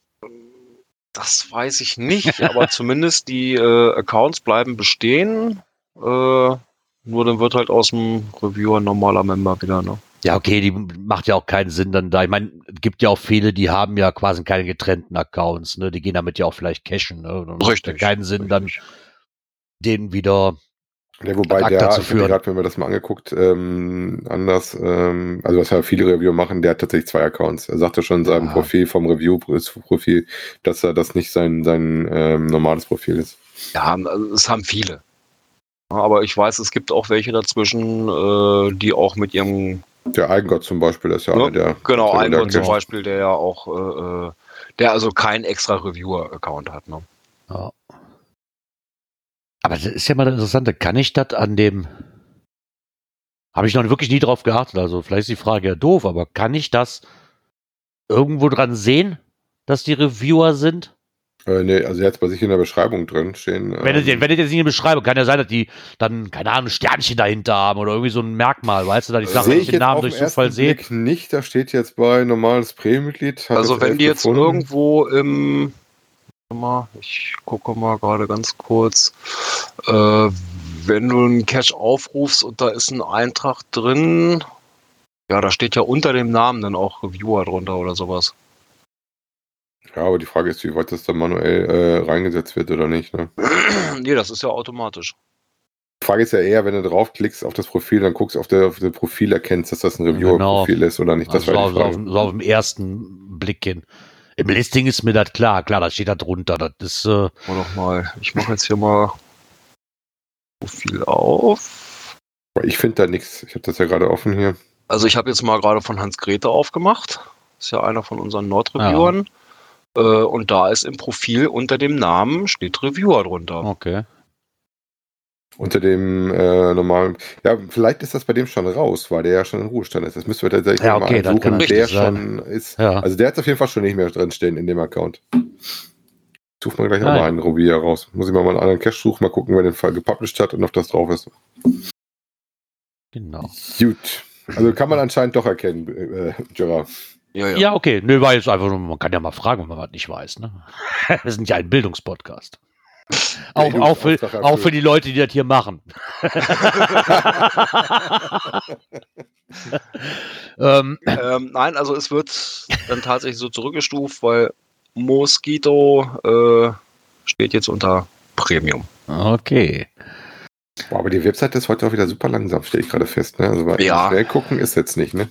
Das weiß ich nicht, aber zumindest die äh, Accounts bleiben bestehen. Äh, nur dann wird halt aus dem Reviewer ein normaler Member wieder, ne? Ja, okay, die macht ja auch keinen Sinn dann da. Ich meine, es gibt ja auch viele, die haben ja quasi keine getrennten Accounts, ne? Die gehen damit ja auch vielleicht cashen, ne? Dann macht ja keinen Sinn, dann den wieder. Ja, wobei der, zu führen. gerade, wenn wir das mal angeguckt, ähm, anders, ähm, also was ja viele Reviewer machen, der hat tatsächlich zwei Accounts. Er sagte schon in seinem Ja. Profil vom Review-Profil, dass er das nicht sein, sein ähm, normales Profil ist. Ja, also es haben viele. Aber ich weiß, es gibt auch welche dazwischen, äh, die auch mit ihrem, Der Eigengott zum Beispiel, ist ja Ja, einer der. genau, der- zum Beispiel, der ja auch, äh, äh, der also keinen extra Reviewer-Account hat, ne? Ja. Aber das ist ja mal das Interessante. Kann ich das an dem. Habe ich noch wirklich nie drauf geachtet. Also, vielleicht ist die Frage ja doof, aber kann ich das irgendwo dran sehen, dass die Reviewer sind? Äh, nee, also jetzt bei sich in der Beschreibung drin stehen. Wenn ich, ähm, wenn ich jetzt nicht beschreibe, kann ja sein, dass die dann, keine Ahnung, Sternchen dahinter haben oder irgendwie so ein Merkmal, weißt du, dass ich sage, Sehe wenn ich den Namen durch Zufall sehe. Nicht, da steht jetzt bei normales Prämitglied. hat Also wenn die jetzt gefunden. irgendwo im, warte mal, ich gucke mal gerade ganz kurz, äh, wenn du einen Cache aufrufst und da ist ein Eintrag drin, ja, da steht ja unter dem Namen dann auch Reviewer drunter oder sowas. Ja, aber die Frage ist, wie weit das da manuell äh, reingesetzt wird oder nicht. Ne? nee, das ist ja automatisch. Die Frage ist ja eher, wenn du draufklickst auf das Profil, dann guckst du auf, der, auf das Profil, erkennst, dass das ein Genau. Reviewer-Profil ist oder nicht. Das Also so, war so, auf, so auf dem ersten Blick hin. Im Listing ist mir das klar, klar, das steht da drunter. Das ist, äh, Mal noch mal, ich mache jetzt hier mal Profil auf. Ich finde da nichts. Ich habe das ja gerade offen hier. Also ich habe jetzt mal gerade von Hans Grete aufgemacht. Ist ja einer von unseren Nord-Reviewern. Äh, und da ist im Profil unter dem Namen steht Reviewer drunter. okay. Unter dem äh, normalen. Ja, vielleicht ist das bei dem schon raus, weil der ja schon in Ruhestand ist. Das müssen wir tatsächlich Ja, mal okay, kann suchen, der richtig sein. schon ist. Ja. Also der hat auf jeden Fall schon nicht mehr drinstehen in dem Account. Sucht man gleich auch Nein. mal einen Reviewer raus. Muss ich mal mal einen anderen Cache suchen, mal gucken, wer den Fall gepublished hat und ob das drauf ist. Genau. Gut. Also kann man anscheinend doch erkennen, äh, Gerard. Ja, ja. Ja, okay. Nö, war jetzt einfach nur, man kann ja mal fragen, wenn man was nicht weiß. Ne? Wir sind ja ein Bildungspodcast. Auch, auch, für, auch für die Leute, die das hier machen. ähm, Ähm, nein, also es wird dann tatsächlich so zurückgestuft, weil Mosquito äh, steht jetzt unter Premium. okay. Boah, aber die Webseite ist heute auch wieder super langsam, stelle ich gerade fest. Ne? Also, weil Ja. schnell gucken ist jetzt nicht, ne?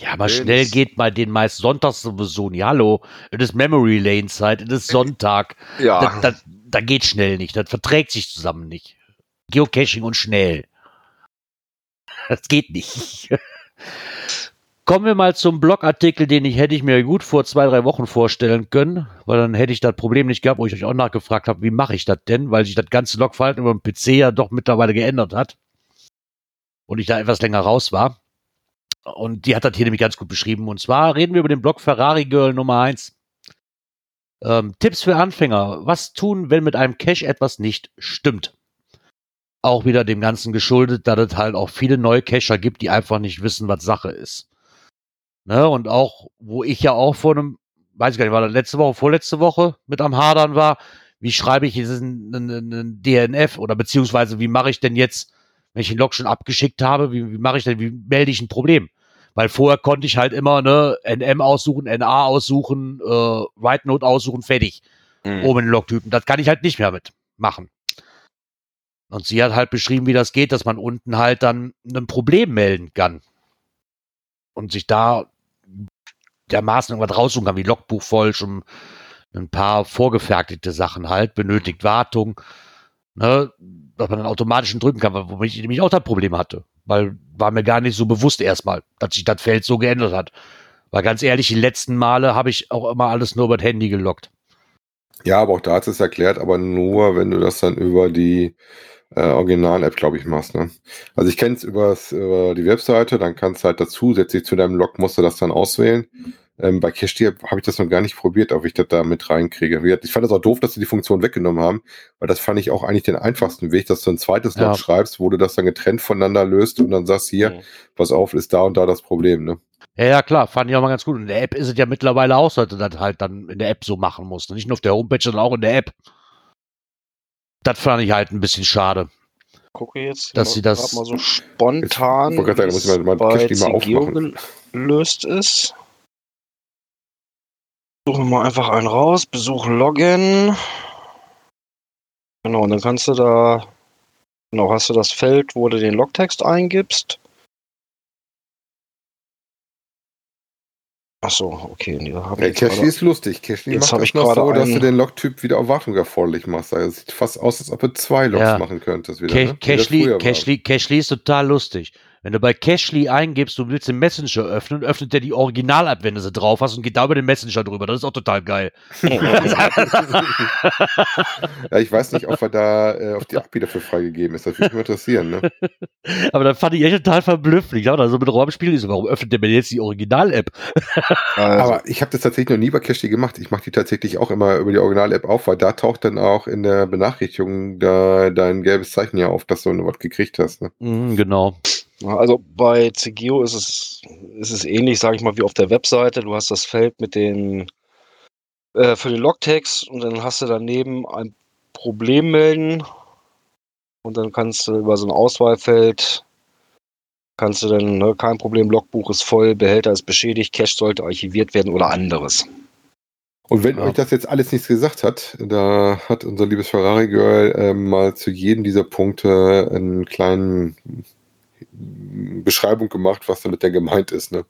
Ja, aber Nee, schnell geht bei den meist sonntags sowieso nicht. Hallo, es ist Memory Lane Zeit, es ist Sonntag. Ja, Das, das, da geht schnell nicht, das verträgt sich zusammen nicht. Geocaching und schnell. Das geht nicht. Kommen wir mal zum Blogartikel, den ich hätte ich mir gut vor zwei, drei Wochen vorstellen können, weil dann hätte ich das Problem nicht gehabt, wo ich euch auch nachgefragt habe, wie mache ich das denn, weil sich das ganze Logverhalten über den PC ja doch mittlerweile geändert hat und ich da etwas länger raus war. Und die hat das hier nämlich ganz gut beschrieben. Und zwar reden wir über den Blog Ferrari Girl Nummer 1. Ähm, Tipps für Anfänger. Was tun, wenn mit einem Cache etwas nicht stimmt? Auch wieder dem Ganzen geschuldet, da es halt auch viele neue Cacher gibt, die einfach nicht wissen, was Sache ist. Ne? Und auch, wo ich ja auch vor einem, weiß ich gar nicht, war das letzte Woche, vorletzte Woche mit am Hadern war, wie schreibe ich jetzt einen, einen, einen DNF oder beziehungsweise wie mache ich denn jetzt, wenn ich den Log schon abgeschickt habe, wie, wie mache ich denn, wie melde ich ein Problem? Weil vorher konnte ich halt immer ne, NM aussuchen, NA aussuchen, äh, Write Note aussuchen, fertig. Mhm. Oben in den Logtypen. Das kann ich halt nicht mehr mitmachen. Und sie hat halt beschrieben, wie das geht, dass man unten halt dann ein Problem melden kann. Und sich da dermaßen irgendwas raussuchen kann, wie Logbuch voll, schon ein paar vorgefertigte Sachen halt, benötigt Wartung, ne, dass man dann automatisch drücken kann, womit ich nämlich auch das Problem hatte. Weil war mir gar nicht so bewusst erstmal, dass sich das Feld so geändert hat. Weil ganz ehrlich, die letzten Male habe ich auch immer alles nur über das Handy gelockt. Ja, aber auch da hat es erklärt, aber nur, wenn du das dann über die äh, Original-App, glaube ich, machst. Ne? Also ich kenne es über die Webseite, dann kannst du halt zusätzlich zu deinem Log musst du das dann auswählen. Ähm, bei Cashtier habe ich das noch gar nicht probiert, ob ich das da mit reinkriege. Ich fand das auch doof, dass sie die Funktion weggenommen haben, weil das fand ich auch eigentlich den einfachsten Weg, dass du ein zweites Log Ja. schreibst, wo du das dann getrennt voneinander löst und dann sagst, hier, Mhm. pass auf, ist da und da das Problem. Ne? Ja, ja, klar, fand ich auch mal ganz gut. Und in der App ist es ja mittlerweile auch so, dass du das halt dann in der App so machen musst. Nicht nur auf der Homepage, sondern auch in der App. Das fand ich halt ein bisschen schade. gucke jetzt Dass sie das- mal so spontan, gerade sagen, da muss ich mal- mal bei mal aufmachen. gelöst ist. Suchen wir mal einfach einen raus, besuchen Login. Genau, und dann kannst du da, genau, hast du das Feld, wo du den Logtext eingibst. Achso, okay, nee, da hab Ja, Cashly ist lustig. Cashly Jetzt macht hab das ich noch gerade so, dass du den Logtyp wieder auf Wartung erforderlich machst. Also es sieht fast aus, als ob du zwei Logs Ja. machen könntest wieder. Ne? Cashly. Cashly, Cashly ist total lustig. Wenn du bei Cashly eingibst, du willst den Messenger öffnen, öffnet der die Original-App, wenn du sie drauf hast und geht da über den Messenger drüber. Das ist auch total geil. Ja, ich weiß nicht, ob er da äh, auf die API dafür freigegeben ist. Das würde mich mal interessieren. Ne? Aber dann fand ich echt total verblüffend. Ich dachte, also mit Rollenspielen ist so, warum öffnet der mir jetzt die Original-App? Also, Aber ich habe das tatsächlich noch nie bei Cashly gemacht. Ich mache die tatsächlich auch immer über die Original-App auf, weil da taucht dann auch in der Benachrichtigung da dein gelbes Zeichen ja auf, dass du was gekriegt hast. Ne? Mhm, genau. Also bei CGO ist es, ist es ähnlich, sage ich mal, wie auf der Webseite. Du hast das Feld mit den äh, für den Logtext und dann hast du daneben ein Problem melden und dann kannst du über so ein Auswahlfeld kannst du dann, ne, kein Problem, Logbuch ist voll, Behälter ist beschädigt, Cache sollte archiviert werden oder anderes. Und wenn Ja. euch das jetzt alles nichts gesagt hat, da hat unser liebes Ferrari Girl ähm, mal zu jedem dieser Punkte einen kleinen Beschreibung gemacht, was damit denn gemeint ist. Ne?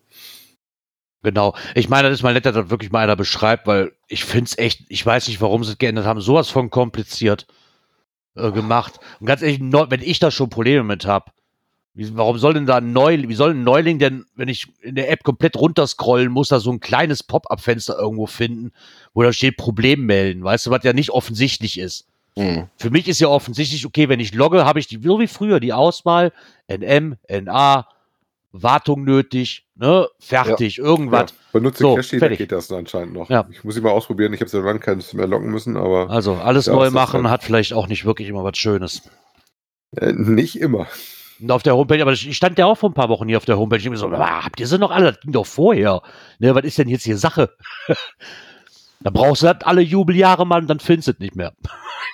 Genau. Ich meine, das ist mal nett, dass das wirklich mal einer beschreibt, weil ich finde es echt, ich weiß nicht, warum sie es geändert haben, sowas von kompliziert äh, gemacht. Und ganz ehrlich, wenn ich da schon Probleme mit habe, warum soll denn da ein Neuling, wie soll ein Neuling denn, wenn ich in der App komplett runterscrollen muss, da so ein kleines Pop-up-Fenster irgendwo finden, wo da steht Problem melden, weißt du, was ja nicht offensichtlich ist. Hm. Für mich ist ja offensichtlich, okay, wenn ich logge, habe ich die, so wie früher, die Auswahl, NM, NA, Wartung nötig, ne, fertig, irgendwas. Ja, benutze So, Cashly, da geht das anscheinend noch. Ja. Ich muss sie mal ausprobieren. Ich habe so lange keines mehr locken müssen, aber Also alles Ja, neu machen dann. hat vielleicht auch nicht wirklich immer was Schönes. äh, nicht immer. Auf der Homepage, aber ich stand ja auch vor ein paar Wochen hier auf der Homepage. Ich so, "Ah, habt ihr sie noch alle? Das ging doch vorher. Ne, was ist denn jetzt hier Sache? da brauchst du das alle Jubeljahre, Mann, dann findest du es nicht mehr.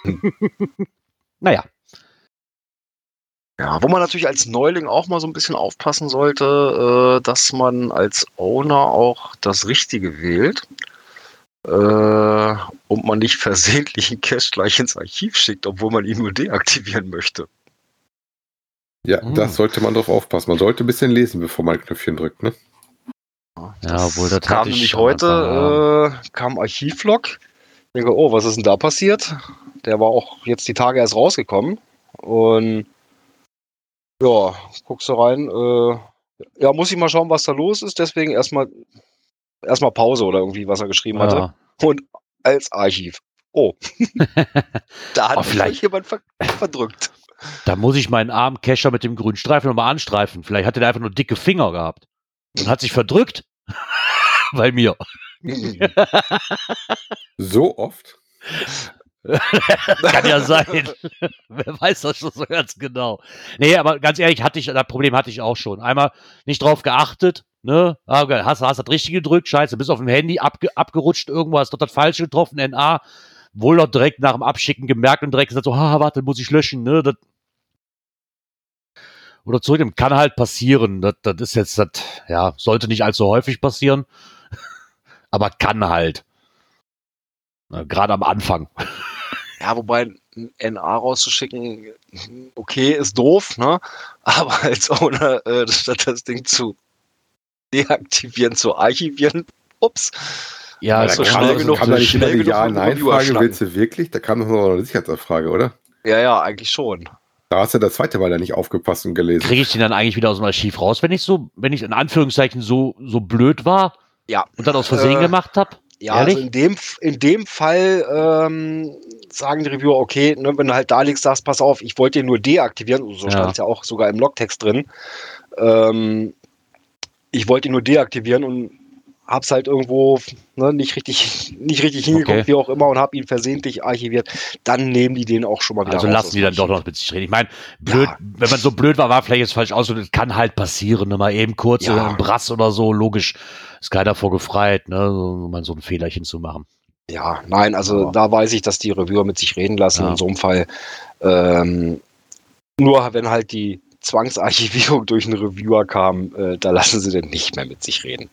naja. Ja, wo man natürlich als Neuling auch mal so ein bisschen aufpassen sollte, äh, dass man als Owner auch das Richtige wählt. Äh, und man nicht versehentlich einen Cache gleich ins Archiv schickt, obwohl man ihn nur deaktivieren möchte. Ja, Hm. das sollte man drauf aufpassen. Man sollte ein bisschen lesen, bevor man ein Knöpfchen drückt, ne? Ja, obwohl, das kam hatte ich nämlich heute, äh, kam Archivlog. Ich denke, oh, was ist denn da passiert? Der war auch jetzt die Tage erst rausgekommen. Und ja, guckst du rein. Äh, ja, muss ich mal schauen, was da los ist. Deswegen erstmal erstmal Pause oder irgendwie, was er geschrieben hatte. Ja. Und als Archiv. Oh. da hat Oh, vielleicht- jemand ver verdrückt. Da muss ich meinen armen Kescher mit dem grünen Streifen nochmal anstreifen. Vielleicht hat er einfach nur dicke Finger gehabt und hat sich verdrückt. Bei mir. So oft? Kann ja sein. Wer weiß das schon so ganz genau. Nee, aber ganz ehrlich, hatte ich, das Problem hatte ich auch schon. Einmal nicht drauf geachtet, ne? Ah, hast, hast das Richtige gedrückt, scheiße, bist auf dem Handy abge, abgerutscht, irgendwo hast dort das Falsche getroffen, NA, wohl noch direkt nach dem Abschicken gemerkt und direkt gesagt so, ha, warte, muss ich löschen, ne? Das, oder zurück, kann halt passieren. Das, das ist jetzt, das, ja, sollte nicht allzu häufig passieren, aber kann halt. Gerade am Anfang. Ja, wobei ein NA rauszuschicken, okay, ist doof, ne? Aber als Owner, äh, statt das Ding zu deaktivieren, zu archivieren, ups. Ja, Ja, das so ist schnell genug- kam da nicht schnell genug Reviewer Ja-Nein-Frage, schnacken. willst du wirklich? Da kam doch noch eine Sicherheitsfrage, oder? Ja, ja, eigentlich schon. Da hast du das zweite Mal ja nicht aufgepasst und gelesen. kriege ich den dann eigentlich wieder aus dem Archiv raus, wenn ich so, wenn ich in Anführungszeichen so, so blöd war Ja. und dann aus Versehen Äh, gemacht habe? Ja, Ehrlich? also in dem, in dem Fall ähm, sagen die Reviewer, okay, ne, wenn du halt da liegst, sagst, pass auf, ich wollte den nur deaktivieren, so Ja. stand es ja auch sogar im Logtext drin. Ähm, ich wollte ihn nur deaktivieren und hab's halt irgendwo ne, nicht richtig, nicht richtig hingeguckt, Okay. wie auch immer, und hab ihn versehentlich archiviert. Dann nehmen die den auch schon mal wieder Also raus lassen die dann doch noch mit sich reden. Ich meine, blöd, Ja. wenn man so blöd war, war vielleicht jetzt falsch aus. Das kann halt passieren. Ne? Mal eben kurz Ja. oder ein Brass oder so, logisch. Ist keiner vorgefreit, ne? so, mal so ein Fehlerchen zu machen. Ja, nein, also Aber- da weiß ich, dass die Reviewer mit sich reden lassen. Ja. In so einem Fall. Ähm, nur wenn halt die Zwangsarchivierung durch einen Reviewer kam, äh, da lassen sie dann nicht mehr mit sich reden.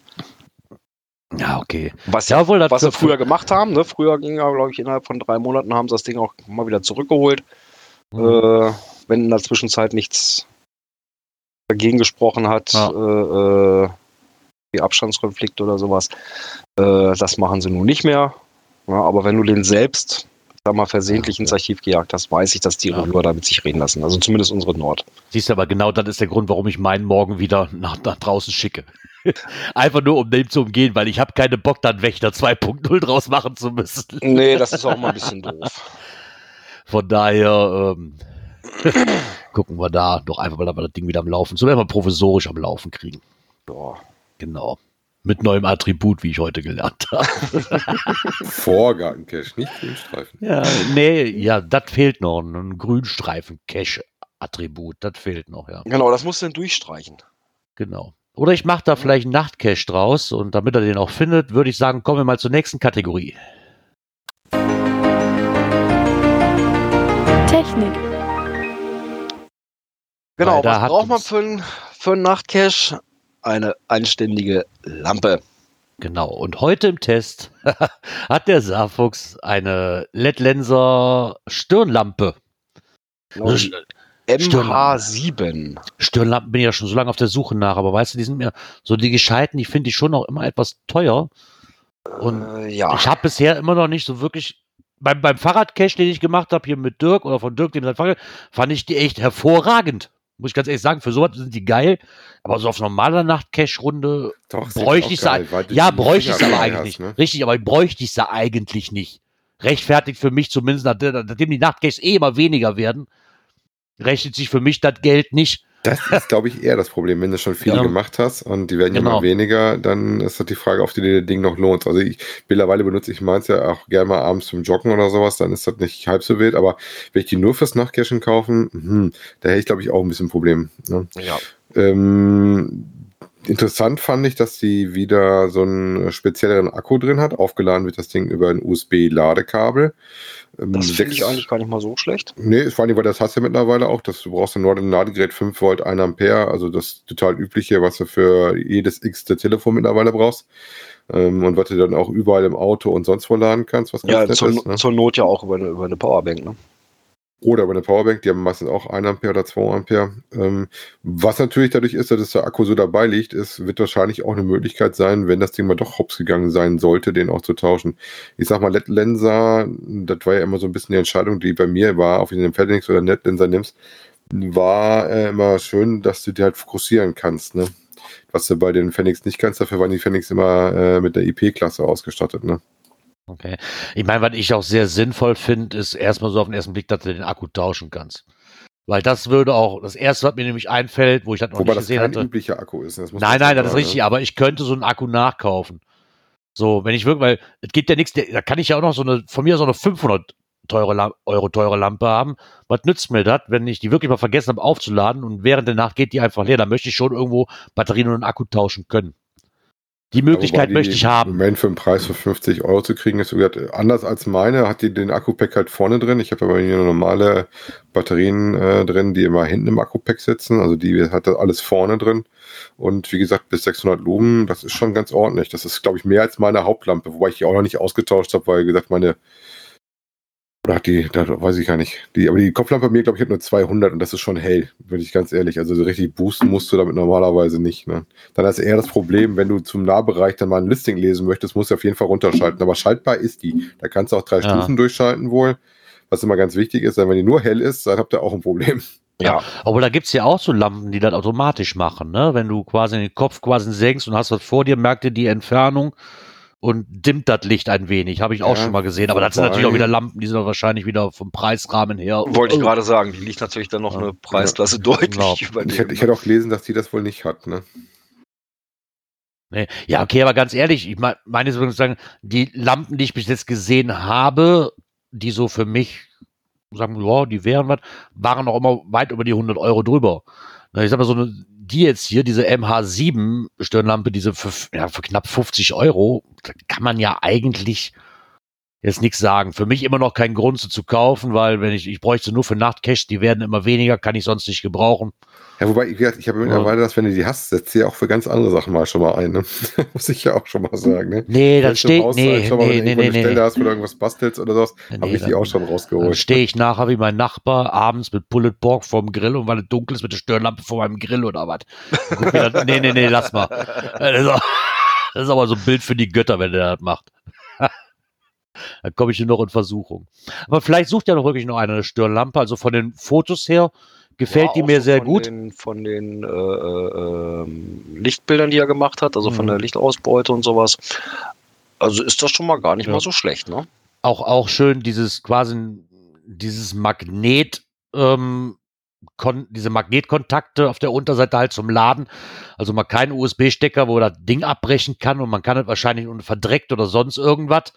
Ja, okay. Was, Ja, wohl, was sie früher gemacht haben, ne? früher ging ja, glaube ich, innerhalb von drei Monaten haben sie das Ding auch mal wieder zurückgeholt. Hm. Äh, wenn in der Zwischenzeit nichts dagegen gesprochen hat, Ja. äh, äh, wie Abstandskonflikt oder sowas. Äh, das machen sie nun nicht mehr. Ja, aber wenn du den selbst, sag mal, versehentlich ins Archiv gejagt hast, weiß ich, dass die Ja. Reviewer da mit sich reden lassen. Also zumindest unsere Nord. Siehst du, aber genau das ist der Grund, warum ich meinen morgen wieder nach, nach draußen schicke. Einfach nur, um dem zu umgehen, weil ich habe keine Bock, dann Wächter 2.0 draus machen zu müssen. Nee, das ist auch mal ein bisschen doof. Von daher ähm, gucken wir da doch einfach mal, dass wir das Ding wieder am Laufen, so werden wir provisorisch am Laufen kriegen. Ja. Genau. Mit neuem Attribut, wie ich heute gelernt habe. Vorgartencache, nicht Grünstreifen. Ja, nee, ja, das fehlt noch. Ein Grünstreifen-Cache-Attribut, das fehlt noch, ja. Genau, das musst du dann durchstreichen. Genau. Oder ich mache da vielleicht einen Nachtcache draus und damit er den auch findet, würde ich sagen, kommen wir mal zur nächsten Kategorie. Technik. Genau, Weil was braucht man für einen für einen Nachtcache? Eine anständige Lampe. Genau. Und heute im Test hat der Saarfuchs eine LED-Lenser Stirnlampe. Die MH7. Stirnlampen bin ich ja schon so lange auf der Suche nach, aber weißt du, die sind mir so die gescheiten, die finde ich schon auch immer etwas teuer. Und Äh, ja. ich habe bisher immer noch nicht so wirklich beim, beim Fahrradcache, den ich gemacht habe, hier mit Dirk oder von Dirk, dem sein Fahrrad, fand ich die echt hervorragend. Muss ich ganz ehrlich sagen, für sowas sind die geil. Aber so auf normaler ist bräuchte ich sie. geil, du Ja, bräuchte ich sie aber eigentlich nicht. ne? Richtig, aber bräuchte ich sie eigentlich nicht. Rechtfertigt für mich zumindest, nachdem nachdem die Nachtcaches eh immer weniger werden, rechnet sich für mich das Geld nicht. Das ist, glaube ich, eher das Problem, wenn du schon viele Ja. gemacht hast und die werden Genau. immer weniger, dann ist das die Frage, ob dir das Ding noch lohnt. Also ich, mittlerweile benutze ich meins ja auch gerne mal abends zum Joggen oder sowas, dann ist das nicht halb so wild, aber wenn ich die nur fürs Nachtcashen kaufen, hm, da hätte ich, glaube ich, auch ein bisschen Problem. Ne? Ja. Ähm, interessant fand ich, dass sie wieder so einen spezielleren Akku drin hat. Aufgeladen wird das Ding über ein USB-Ladekabel. Ähm, Das finde ich eigentlich gar nicht mal so schlecht. Nee, vor allem, weil das hast du ja mittlerweile auch. Das, du brauchst nur ein Ladegerät 5 Volt, 1 Ampere, also das total übliche, was du für jedes x-te Telefon mittlerweile brauchst. Ähm, und was du dann auch überall im Auto und sonst wo laden kannst, was Ja, zur, ist. Ne? zur Not ja auch über eine, über eine Powerbank. Ne? Oder über eine Powerbank, die haben meistens auch 1 Ampere oder 2 Ampere. Ähm, was natürlich dadurch ist, dass der Akku so dabei liegt, ist, wird wahrscheinlich auch eine Möglichkeit sein, wenn das Ding mal doch hops gegangen sein sollte, den auch zu tauschen. Ich sag mal, LED-Lenser, das war ja immer so ein bisschen die Entscheidung, die bei mir war, ob ich den Phalanx oder LED-Lenser nimmst, war äh, immer schön, dass du die halt fokussieren kannst, ne? Was du bei den Phoenix nicht kannst, dafür waren die Phoenix immer äh, mit der IP-Klasse ausgestattet, ne? Okay. Ich meine, was ich auch sehr sinnvoll finde, ist erstmal so auf den ersten Blick, dass du den Akku tauschen kannst. Weil das würde auch, das erste, was mir nämlich einfällt, wo ich das noch Wobei nicht das gesehen kein hatte. üblicher Akku ist. Das Nein, nein, das ist richtig, ne? aber ich könnte so einen Akku nachkaufen. So, wenn ich wirklich, weil es gibt ja nichts, da kann ich ja auch noch so eine, von mir so eine 500 teure Euro teure Lampe haben. Was nützt mir das, wenn ich die wirklich mal vergessen habe aufzuladen und während der Nacht geht die einfach leer? Da möchte ich schon irgendwo Batterien und einen Akku tauschen können. Die Möglichkeit wobei möchte die ich haben. Im Moment für einen Preis von 50 Euro zu kriegen, ist gesagt, anders als meine, hat die den Akku-Pack halt vorne drin. Ich habe aber hier normale Batterien äh, drin, die immer hinten im Akku-Pack sitzen. Also die hat das alles vorne drin. Und wie gesagt, bis 600 Lumen, das ist schon ganz ordentlich. Das ist, glaube ich, mehr als meine Hauptlampe, wobei ich die auch noch nicht ausgetauscht habe, weil, wie gesagt, meine oder hat die, da weiß ich gar nicht. Die, aber die Kopflampe bei mir, glaube ich, hat nur 200 und das ist schon hell, bin ich ganz ehrlich. Also so richtig boosten musst du damit normalerweise nicht. Ne? Dann ist eher das Problem, wenn du zum Nahbereich dann mal ein Listing lesen möchtest, musst du auf jeden Fall runterschalten. Aber schaltbar ist die. Da kannst du auch drei Ja. Stufen durchschalten wohl. Was immer ganz wichtig ist, denn wenn die nur hell ist, dann habt ihr auch ein Problem. Ja. Aber da gibt's ja auch so Lampen, die das automatisch machen, ne? Wenn du quasi den Kopf quasi senkst und hast was vor dir, merkt dir die Entfernung und dimmt das Licht ein wenig. Habe ich auch Ja, schon mal gesehen. Aber das sind natürlich auch wieder Lampen, die sind doch wahrscheinlich wieder vom Preisrahmen her. Wollte ich Oh. gerade sagen, die liegt natürlich dann noch Ja. eine Preisklasse deutlich Genau. über Ich hätte, ich hätte auch gelesen, dass die das wohl nicht hat. Ne? Nee. Ja, okay, aber ganz ehrlich, ich mein, meine sozusagen, die Lampen, die ich bis jetzt gesehen habe, die so für mich sagen, ja, die wären was, waren auch immer weit über die 100 Euro drüber. Ich sag mal, so eine, die jetzt hier, diese MH7 Stirnlampe, diese für, ja, für knapp 50 Euro, kann man ja eigentlich jetzt nichts sagen. Für mich immer noch kein Grund, sie zu kaufen, weil wenn ich, ich bräuchte nur für Nachtcash, die werden immer weniger, kann ich sonst nicht gebrauchen. Ja, wobei, gesagt, ich habe mittlerweile, dass wenn du die hast, setzt sie auch für ganz andere Sachen mal schon mal ein. Ne? Muss ich ja auch schon mal sagen. Ne? Nee, Wenn im steht, nee, schon mal, nee, wenn nee, du irgendwo nee, eine Stelle nee. hast, wo du irgendwas bastelst oder sowas, habe ich die dann- auch schon Dann rausgeholt. stehe ich nachher wie mein Nachbar abends mit Pulled Pork vorm Grill und weil es dunkel ist mit der Stirnlampe vor meinem Grill oder was. Dann dann- Nee, nee, nee, lass mal. Das ist aber so ein Bild für die Götter, wenn der das macht. Dann komme ich nur noch in Versuchung. Aber vielleicht sucht ja noch wirklich noch einer eine Stirnlampe. Also von den Fotos her gefällt Ja, die mir so sehr von gut. Den, von den äh, äh, ähm, Lichtbildern, die er gemacht hat, also von Mhm. der Lichtausbeute und sowas. Also ist das schon mal gar nicht Ja. mal so schlecht, ne? auch, auch schön dieses quasi dieses Magnet, ähm, kon diese Magnetkontakte auf der Unterseite halt zum Laden. Also man keinen USB-Stecker, wo das Ding abbrechen kann und man kann es wahrscheinlich verdreckt oder sonst irgendwas.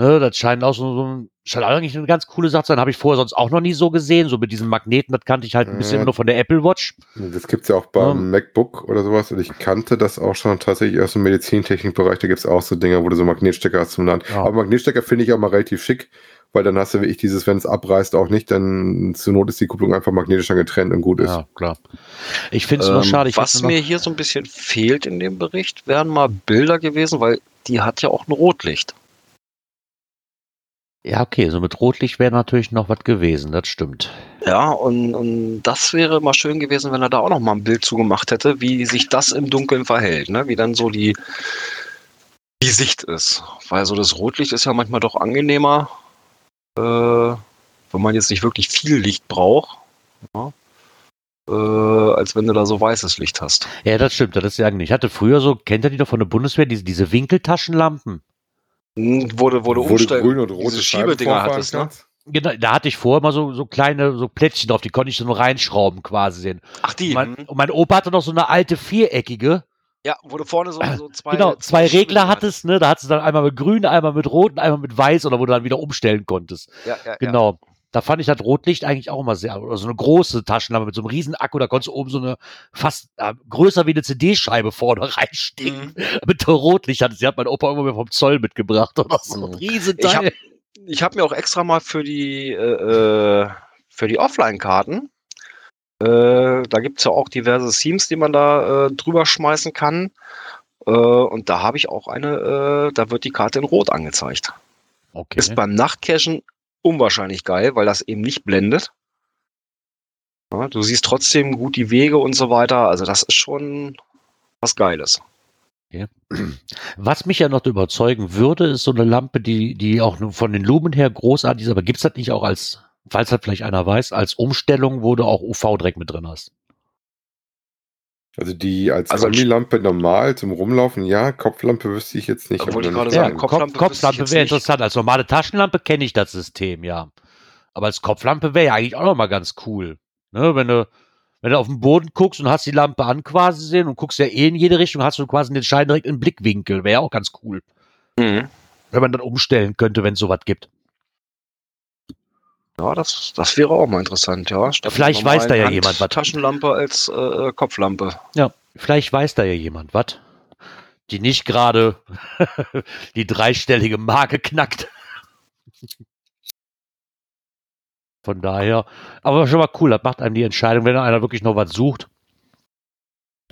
Ne, das scheint auch so, so ein, scheint eigentlich eine ganz coole Sache zu sein. Habe ich vorher sonst auch noch nie so gesehen. So mit diesen Magneten, das kannte ich halt ein bisschen Ja. nur von der Apple Watch. Das gibt's ja auch beim Ja. MacBook oder sowas. Und ich kannte das auch schon tatsächlich aus dem Medizintechnikbereich. Da gibt's auch so Dinger, wo du so Magnetstecker hast zum Laden. Ja. Aber Magnetstecker finde ich auch mal relativ schick, weil dann hast du wirklich dieses, wenn es abreißt, auch nicht, dann zur Not ist die Kupplung einfach magnetisch dann getrennt und gut ist. Ja, klar. Ich finde es nur Ähm, schade. Ich was mir hier so ein bisschen fehlt in dem Bericht, wären mal Bilder gewesen, weil die hat ja auch ein Rotlicht. Ja, okay, so mit Rotlicht wäre natürlich noch was gewesen. Das stimmt. Ja, und, und das wäre mal schön gewesen, wenn er da auch noch mal ein Bild zugemacht hätte, wie sich das im Dunkeln verhält, ne? wie dann so die, die Sicht ist. Weil so das Rotlicht ist ja manchmal doch angenehmer, äh, wenn man jetzt nicht wirklich viel Licht braucht, ja? äh, als wenn du da so weißes Licht hast. Ja, das stimmt, das ist ja eigentlich. Ich hatte früher so, kennt ihr die doch von der Bundeswehr, diese, diese Winkeltaschenlampen? Hm, Wo du umstellen, grün und rote Schiebedinger hattest, ne? Genau, da hatte ich vorher mal so, so kleine so Plättchen drauf, die konnte ich so nur reinschrauben quasi sehen. Ach, die. Und mein, hm. und mein Opa hatte noch so eine alte viereckige, Ja, wo du vorne so, so zwei. genau, zwei Schilder Regler hattest, ne? Da hattest du dann einmal mit grün, einmal mit rot und einmal mit weiß oder wo du dann wieder umstellen konntest. Ja, ja, ja. Da fand ich das Rotlicht eigentlich auch immer sehr, oder so eine große Taschenlampe mit so einem riesen Akku, da konntest du oben so eine fast äh, größer wie eine CD-Scheibe vorne reinstecken. Mhm. Mit der Rotlicht hattest. Die hat mein Opa irgendwann vom Zoll mitgebracht oder so. Ein Mhm. riesen Ich hab- Teil. Ich habe mir auch extra mal für die, äh, äh, für die Offline-Karten, äh, da gibt's ja auch diverse Themes, die man da äh, drüber schmeißen kann. Äh, und da habe ich auch eine, da wird die Karte in Rot angezeigt. Okay. Ist beim Nachtcachen unwahrscheinlich geil, weil das eben nicht blendet. Ja, du siehst trotzdem gut die Wege und so weiter. Also das ist schon was Geiles. Was mich ja noch überzeugen würde, ist so eine Lampe, die, die auch von den Lumen her großartig ist, aber gibt's das nicht auch als, falls das vielleicht einer weiß, als Umstellung, wo du auch UV-Dreck mit drin hast? Also die als Also- Kombilampe normal zum Rumlaufen, ja, Kopflampe wüsste ich jetzt nicht. Wollte ich gerade sagen. Kopf- Kopflampe Kopflampe wäre nicht. interessant. Als normale Taschenlampe kenne ich das System, ja. Aber als Kopflampe wäre ja eigentlich auch noch mal ganz cool. Ne, wenn du, wenn du auf den Boden guckst und hast die Lampe an quasi sehen und guckst ja eh in jede Richtung, hast du quasi den Schein direkt im Blickwinkel. Wäre ja auch ganz cool. Mhm. Wenn man dann umstellen könnte, wenn es sowas gibt. Ja, das, das wäre auch mal interessant, ja. Statt Vielleicht weiß da ja normalen jemand was. Taschenlampe als äh, äh, Kopflampe. Ja, vielleicht weiß da ja jemand was. Die nicht gerade die dreistellige Marke knackt. Von daher, aber schon mal cool, das macht einem die Entscheidung, wenn einer wirklich noch was sucht.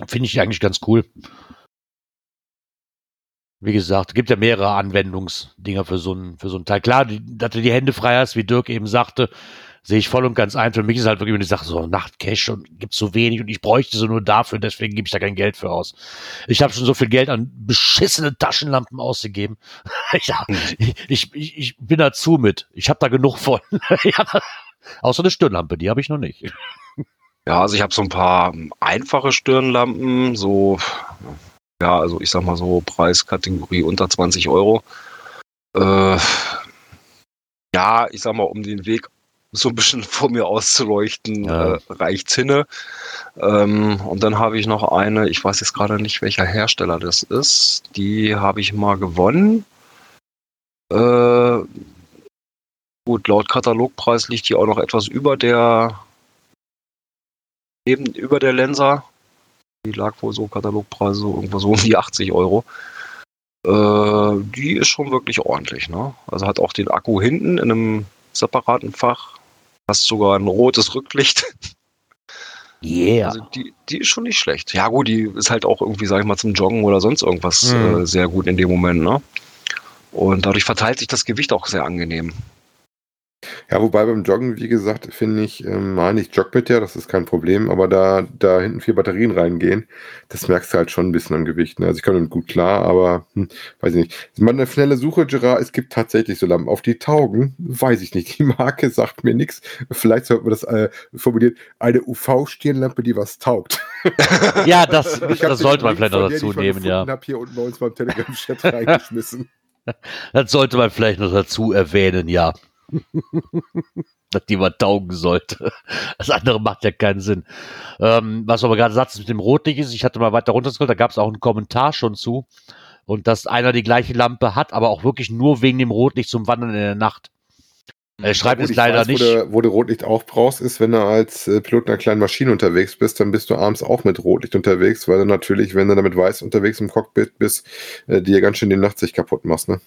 Finde ich eigentlich ganz cool. Wie gesagt, gibt ja mehrere Anwendungsdinger für so ein, für so ein Teil. Klar, die, dass du die Hände frei hast, wie Dirk eben sagte, sehe ich voll und ganz ein. Für mich ist halt wirklich, wenn ich sage, so Nachtcash und gibt so wenig und ich bräuchte sie nur dafür, deswegen gebe ich da kein Geld für aus. Ich habe schon so viel Geld an beschissene Taschenlampen ausgegeben. ja, ich, ich, ich bin dazu mit. Ich habe da genug von. ja, außer eine Stirnlampe, die habe ich noch nicht. Ja, also ich habe so ein paar einfache Stirnlampen, so, ja, also ich sag mal so Preiskategorie unter 20 Euro. Äh, ja, ich sag mal, um den Weg so ein bisschen vor mir auszuleuchten, Ja. äh, reicht's hinne. Ähm, und dann habe ich noch eine, ich weiß jetzt gerade nicht, welcher Hersteller das ist. Die habe ich mal gewonnen. Äh, gut, laut Katalogpreis liegt die auch noch etwas über der eben über der Lenser. Die lag wohl so Katalogpreise so irgendwo so um die 80 Euro. Äh, die ist schon wirklich ordentlich, ne? Also hat auch den Akku hinten in einem separaten Fach. Hast sogar ein rotes Rücklicht. Yeah. Also die, die ist schon nicht schlecht. Ja gut, die ist halt auch irgendwie, sag ich mal, zum Joggen oder sonst irgendwas Mhm. äh, sehr gut in dem Moment, ne? Und dadurch verteilt sich das Gewicht auch sehr angenehm. Ja, wobei beim Joggen, wie gesagt, finde ich, ähm, meine ich jogge mit der, das ist kein Problem, aber da, da hinten vier Batterien reingehen, das merkst du halt schon ein bisschen am Gewicht. Ne? Also ich komme damit gut klar, aber hm, weiß ich nicht. Mal eine schnelle Suche, Gerard, es gibt tatsächlich so Lampen. Auf die taugen, weiß ich nicht. Die Marke sagt mir nichts. Vielleicht sollte man das äh, formulieren. Eine UV-Stirnlampe, die was taugt. Ja, das, Ich das sollte man vielleicht noch der, dazu ich mal nehmen, ja. gefunden hab hier unten bei uns beim Telegram-Chat reingeschmissen. Das sollte man vielleicht noch dazu erwähnen, ja. Dass die mal taugen sollte. Das andere macht ja keinen Sinn. Ähm, was aber gerade sagst, mit dem Rotlicht ist, ich hatte mal weiter runtergescrollt, da gab es auch einen Kommentar schon zu. Und dass einer die gleiche Lampe hat, aber auch wirklich nur wegen dem Rotlicht zum Wandern in der Nacht. Er schreibt es leider weiß, nicht. Wo du, wo du Rotlicht auch brauchst, ist, wenn du als äh, Pilot in einer kleinen Maschine unterwegs bist, dann bist du abends auch mit Rotlicht unterwegs, weil du natürlich, wenn du damit weiß unterwegs im Cockpit bist, äh, dir ganz schön die Nachtsicht kaputt machst, ne?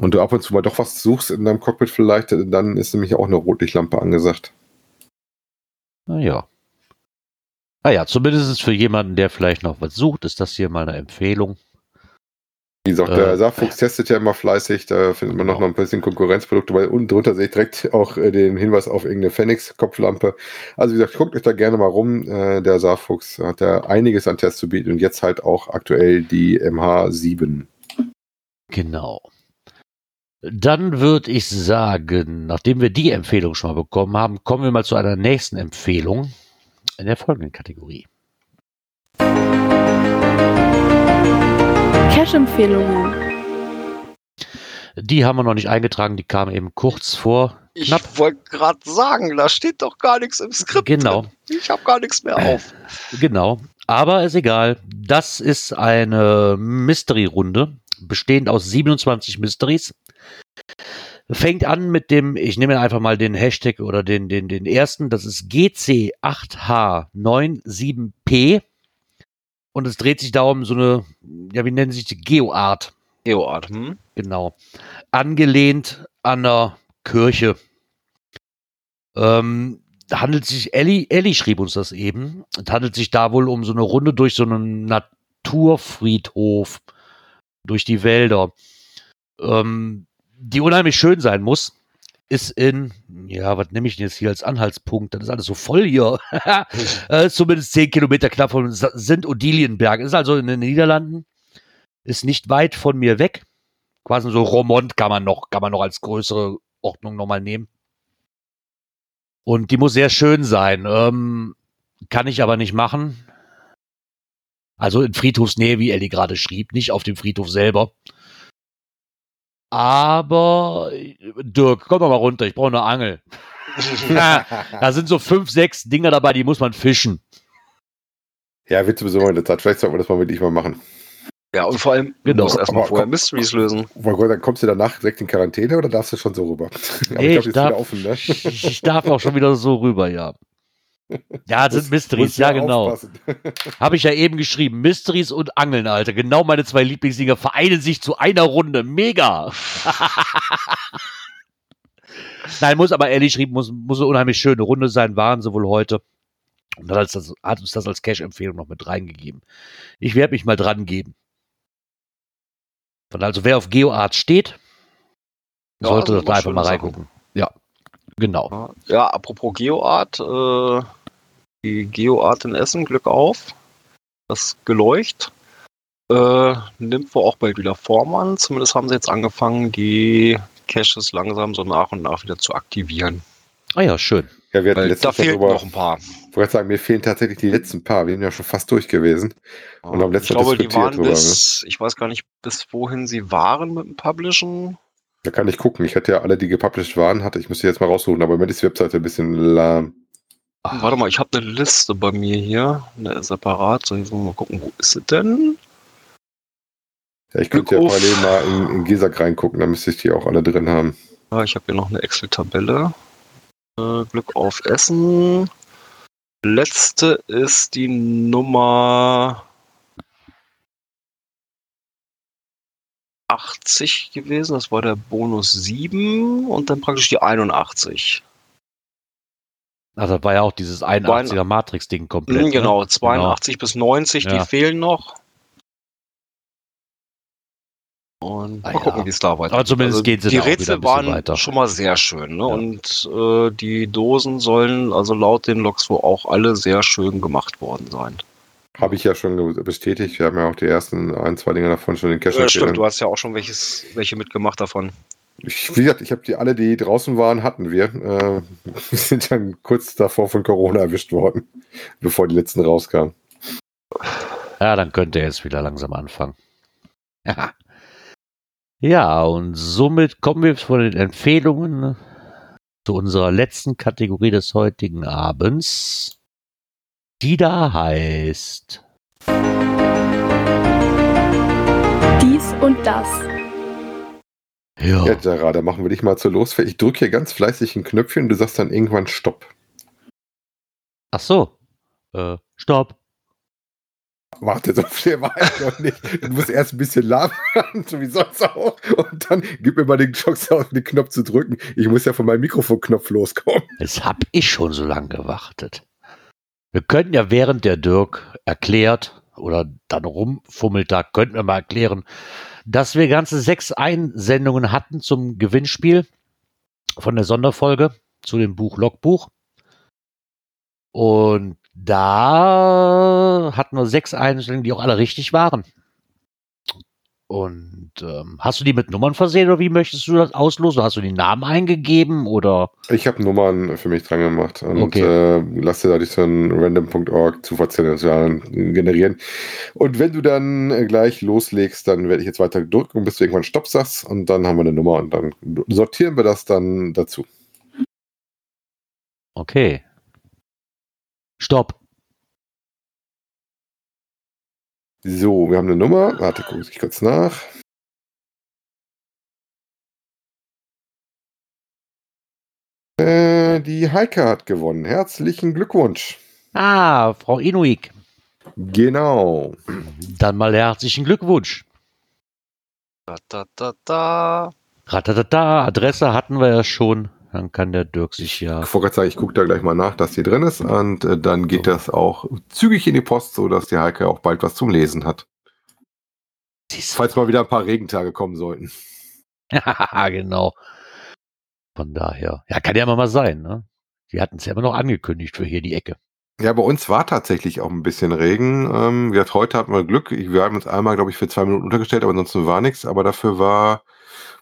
Und du ab und zu mal doch was suchst in deinem Cockpit vielleicht, dann ist nämlich auch eine Rotlichtlampe angesagt. Naja. Naja, zumindest ist für jemanden, der vielleicht noch was sucht, ist das hier mal eine Empfehlung. Wie gesagt, Äh, der Saarfuchs testet ja immer fleißig, da findet man noch, Genau. noch ein bisschen Konkurrenzprodukte, weil unten drunter sehe ich direkt auch äh, den Hinweis auf irgendeine Phoenix-Kopflampe. Also wie gesagt, guckt euch da gerne mal rum. Äh, der Saarfuchs hat da einiges an Tests zu bieten und jetzt halt auch aktuell die MH7. Genau. Dann würde ich sagen, nachdem wir die Empfehlung schon mal bekommen haben, kommen wir mal zu einer nächsten Empfehlung in der folgenden Kategorie. Cash-Empfehlungen. Die haben wir noch nicht eingetragen, die kamen eben kurz vor. Ich Knapp. wollte gerade sagen, da steht doch gar nichts im Skript. Genau. Drin. Ich habe gar nichts mehr auf. Genau. Aber ist egal. Das ist eine Mystery-Runde, bestehend aus 27 Mysteries. Fängt an mit dem, ich nehme einfach mal den Hashtag oder den, den, den ersten, das ist GC8H97P. Und es dreht sich da um so eine, ja, wie nennen sich die Geoart. Geoart, hm? Genau. Angelehnt an der Kirche. Ähm, handelt sich, Ellie, Ellie schrieb uns das eben, es handelt sich da wohl um so eine Runde durch so einen Naturfriedhof, durch die Wälder, ähm, die unheimlich schön sein muss, ist in, ja, was nehme ich denn jetzt hier als Anhaltspunkt? Das ist alles so voll hier. äh, zumindest zehn Kilometer knapp von sind Odilienberg. Ist also in den Niederlanden, ist nicht weit von mir weg. Quasi so Romont kann man noch, kann man noch als größere Ordnung nochmal nehmen. Und die muss sehr schön sein. Ähm, kann ich aber nicht machen. Also in Friedhofsnähe, wie Ellie gerade schrieb, nicht auf dem Friedhof selber. Aber Dirk, komm doch mal runter, ich brauche eine Angel. da sind so fünf, sechs Dinger dabei, die muss man fischen. Ja, wird sowieso mal eine Zeit. Vielleicht sollten wir das mal wirklich mal machen. Ja, und vor allem, Genau. du musst erstmal vorher komm- Mysteries lösen. Oh Gott, dann kommst du danach direkt in Quarantäne oder darfst du schon so rüber? Aber Nee, ich glaube, die ich ist darf- offen, ne? Ich, ich darf auch schon wieder so rüber, ja. Ja, das sind Mysteries, ja ja genau. Habe ich ja eben geschrieben. Mysteries und Angeln, Alter. Genau meine zwei Lieblingsdinger vereinen sich zu einer Runde. Mega. Nein, muss aber ehrlich schrieben, muss, muss eine unheimlich schöne Runde sein, waren sie wohl heute. Und hat, uns das, hat uns das als Cash-Empfehlung noch mit reingegeben. Ich werde mich mal dran geben. Von also, wer auf GeoArt steht, Ja, sollte sind da immer einfach mal reingucken. Ja, genau. Ja, Ja, apropos Geoart, äh, die Geoart in Essen, Glück auf. Das Geleucht äh, nimmt wohl auch bald wieder Form an. Zumindest haben sie jetzt angefangen, die Caches langsam so nach und nach wieder zu aktivieren. Ah ja, schön. Ja, wir hatten letztens da fehlen darüber, noch ein paar. ich wollte sagen, mir fehlen tatsächlich die letzten paar. Wir sind ja schon fast durch gewesen. Und haben ich letztes Mal glaube, die diskutiert waren drüber, ne? bis, ich weiß gar nicht, bis wohin sie waren mit dem Publishen. Da kann ich gucken. Ich hatte ja alle, die gepublished waren, hatte. Ich müsste jetzt mal raussuchen, aber im Moment ist die Webseite ein bisschen lahm. Ah. Warte mal, ich habe eine Liste bei mir hier, eine separat. So, jetzt wollen wir mal gucken, wo ist sie denn? Ja, ich könnte ja parallel mal in, in Gesak reingucken, dann müsste ich die auch alle drin haben. Ja, ich habe hier noch eine Excel-Tabelle. Äh, Glück auf Essen. Letzte ist die Nummer 80 gewesen. Das war der Bonus 7 und dann praktisch die 81. Das war ja auch dieses 81er Matrix-Ding komplett. Mhm, ne? genau, 82 bis 90, die Ja. fehlen noch. Und Ah, mal gucken, ja. wie es da weitergeht. Aber zumindest gehen sie Die da auch wieder Rätsel waren weiter. schon mal sehr schön. Ne? Ja. Und äh, die Dosen sollen also laut den Logs wohl auch alle sehr schön gemacht worden sein. Habe ich ja schon bestätigt. Wir haben ja auch die ersten ein, zwei Dinge davon schon in den Cache Ja, stimmt, du hast ja auch schon welches, welche mitgemacht davon. Ich, wie gesagt, ich habe die alle, die draußen waren, hatten wir. Äh, wir sind dann kurz davor von Corona erwischt worden, bevor die letzten rauskamen. Ja, dann könnte er jetzt wieder langsam anfangen. Ja. Ja, und somit kommen wir von den Empfehlungen zu unserer letzten Kategorie des heutigen Abends, die da heißt. Dies und das. Ja, Ja, Gerard, da machen wir dich mal zur Losfähig. Ich drücke hier ganz fleißig ein Knöpfchen und du sagst dann irgendwann Stopp. ach so. Äh, stopp. Warte, so viel war ich noch nicht. Du musst erst ein bisschen labern, so wie sonst auch. Und dann gib mir mal den Chance, auf den Knopf zu drücken. Ich muss ja von meinem Mikrofonknopf loskommen. Jetzt hab ich schon so lange gewartet. Wir könnten ja während der Dirk erklärt oder dann rumfummelt da, könnten wir mal erklären, dass wir ganze sechs Einsendungen hatten zum Gewinnspiel von der Sonderfolge zu dem Buch Logbuch. Und da hatten wir sechs Einsendungen, die auch alle richtig waren. Und ähm, hast du die mit Nummern versehen oder wie möchtest du das auslosen? Hast du die Namen eingegeben oder? Ich habe Nummern für mich dran gemacht und Okay. äh, lass dir dadurch so ein random.org Zufallsgenerator generieren. Und wenn du dann äh, gleich loslegst, dann werde ich jetzt weiter drücken, bis du irgendwann Stopp sagst und dann haben wir eine Nummer und dann sortieren wir das dann dazu. Okay. Stopp. So, wir haben eine Nummer. Warte, gucke ich kurz nach. Äh, die Heike hat gewonnen. Herzlichen Glückwunsch. Ah, Frau Inuik. Genau. Dann mal herzlichen Glückwunsch. Da, da, da, da. Ratatata, Adresse hatten wir ja schon. Dann kann der Dirk sich ja. Ich wollte sagen, ich gucke da gleich mal nach, dass die drin ist und äh, dann geht das auch zügig in die Post, so dass die Heike auch bald was zum Lesen hat. Falls mal wieder ein paar Regentage kommen sollten. genau. Von daher. Ja, kann ja immer mal sein, ne? Die hatten es ja immer noch angekündigt für hier die Ecke. Ja, bei uns war tatsächlich auch ein bisschen Regen. Ähm, wie gesagt, heute hatten wir Glück. Wir haben uns einmal, glaube ich, für zwei Minuten untergestellt, aber ansonsten war nichts. Aber dafür war,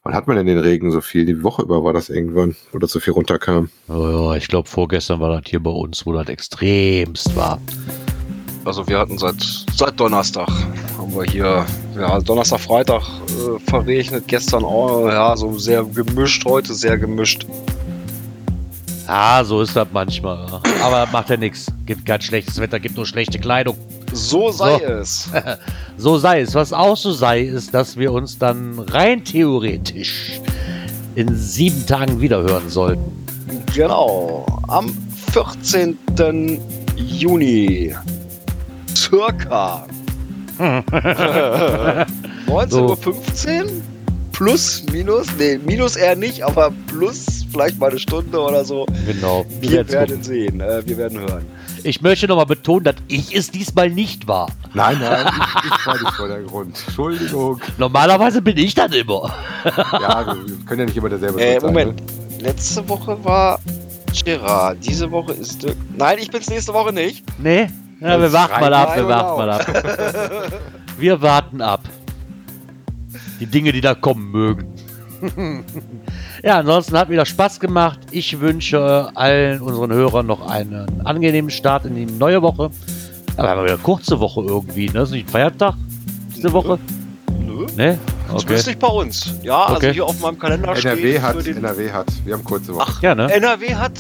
wann hat man denn den Regen so viel? Die Woche über war das irgendwann, wo das so viel runterkam. Oh, ja, ich glaube, vorgestern war das hier bei uns, wo das extremst war. Also wir hatten seit, seit Donnerstag haben wir hier, ja, Donnerstag, Freitag äh, verregnet, gestern auch, ja, so sehr gemischt, heute sehr gemischt. Ah, so ist das manchmal. ja. Aber macht ja nichts. Gibt kein schlechtes Wetter, gibt nur schlechte Kleidung. So sei So. es. So sei es. Was auch so sei, ist, dass wir uns dann rein theoretisch in sieben Tagen wiederhören sollten. Genau, am 14. Juni. Circa. 19.15 Uhr? Plus, minus? Nee, minus eher nicht, aber plus vielleicht mal eine Stunde oder so. Genau. Wir werden's werden gucken. sehen, äh, wir werden hören. Ich möchte nochmal betonen, dass ich es diesmal nicht war. Nein, nein, ich, ich war nicht vor der Grund. Entschuldigung. Normalerweise bin ich das immer. Ja, wir können ja nicht immer derselbe Äh, sein, Moment. Letzte Woche war Gerard. Diese Woche ist Dirk. Nein, ich bin's nächste Woche nicht. Nee? Ja, wir warten mal ab, wir warten mal ab. Wir warten ab. Die Dinge, die da kommen mögen. ja, ansonsten hat wieder Spaß gemacht. Ich wünsche allen unseren Hörern noch einen angenehmen Start in die neue Woche. Aber haben wir wieder eine kurze Woche irgendwie, ne? Ist nicht ein Feiertag diese Woche? Nö. Ne? Okay. Zumindest nicht bei uns. Ja, also Okay. hier auf meinem Kalender NRW steht hat, für den NRW hat. Wir haben kurze Woche. Ach, Ja, ne? NRW hat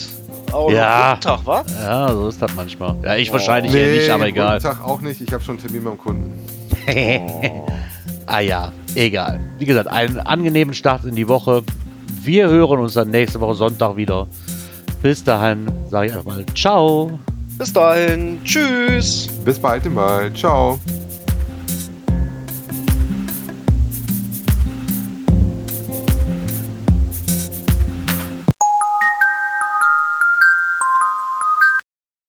auch Ja. einen Tag, wa? Ja, so ist das manchmal. Ja, ich Oh. wahrscheinlich eher nicht, aber egal. Tag auch nicht. Ich habe schon einen Termin beim Kunden. ah ja, egal. Wie gesagt, einen angenehmen Start in die Woche. Wir hören uns dann nächste Woche Sonntag wieder. Bis dahin sage ich einfach mal Ciao. Bis dahin. Tschüss. Bis bald mal. Ciao.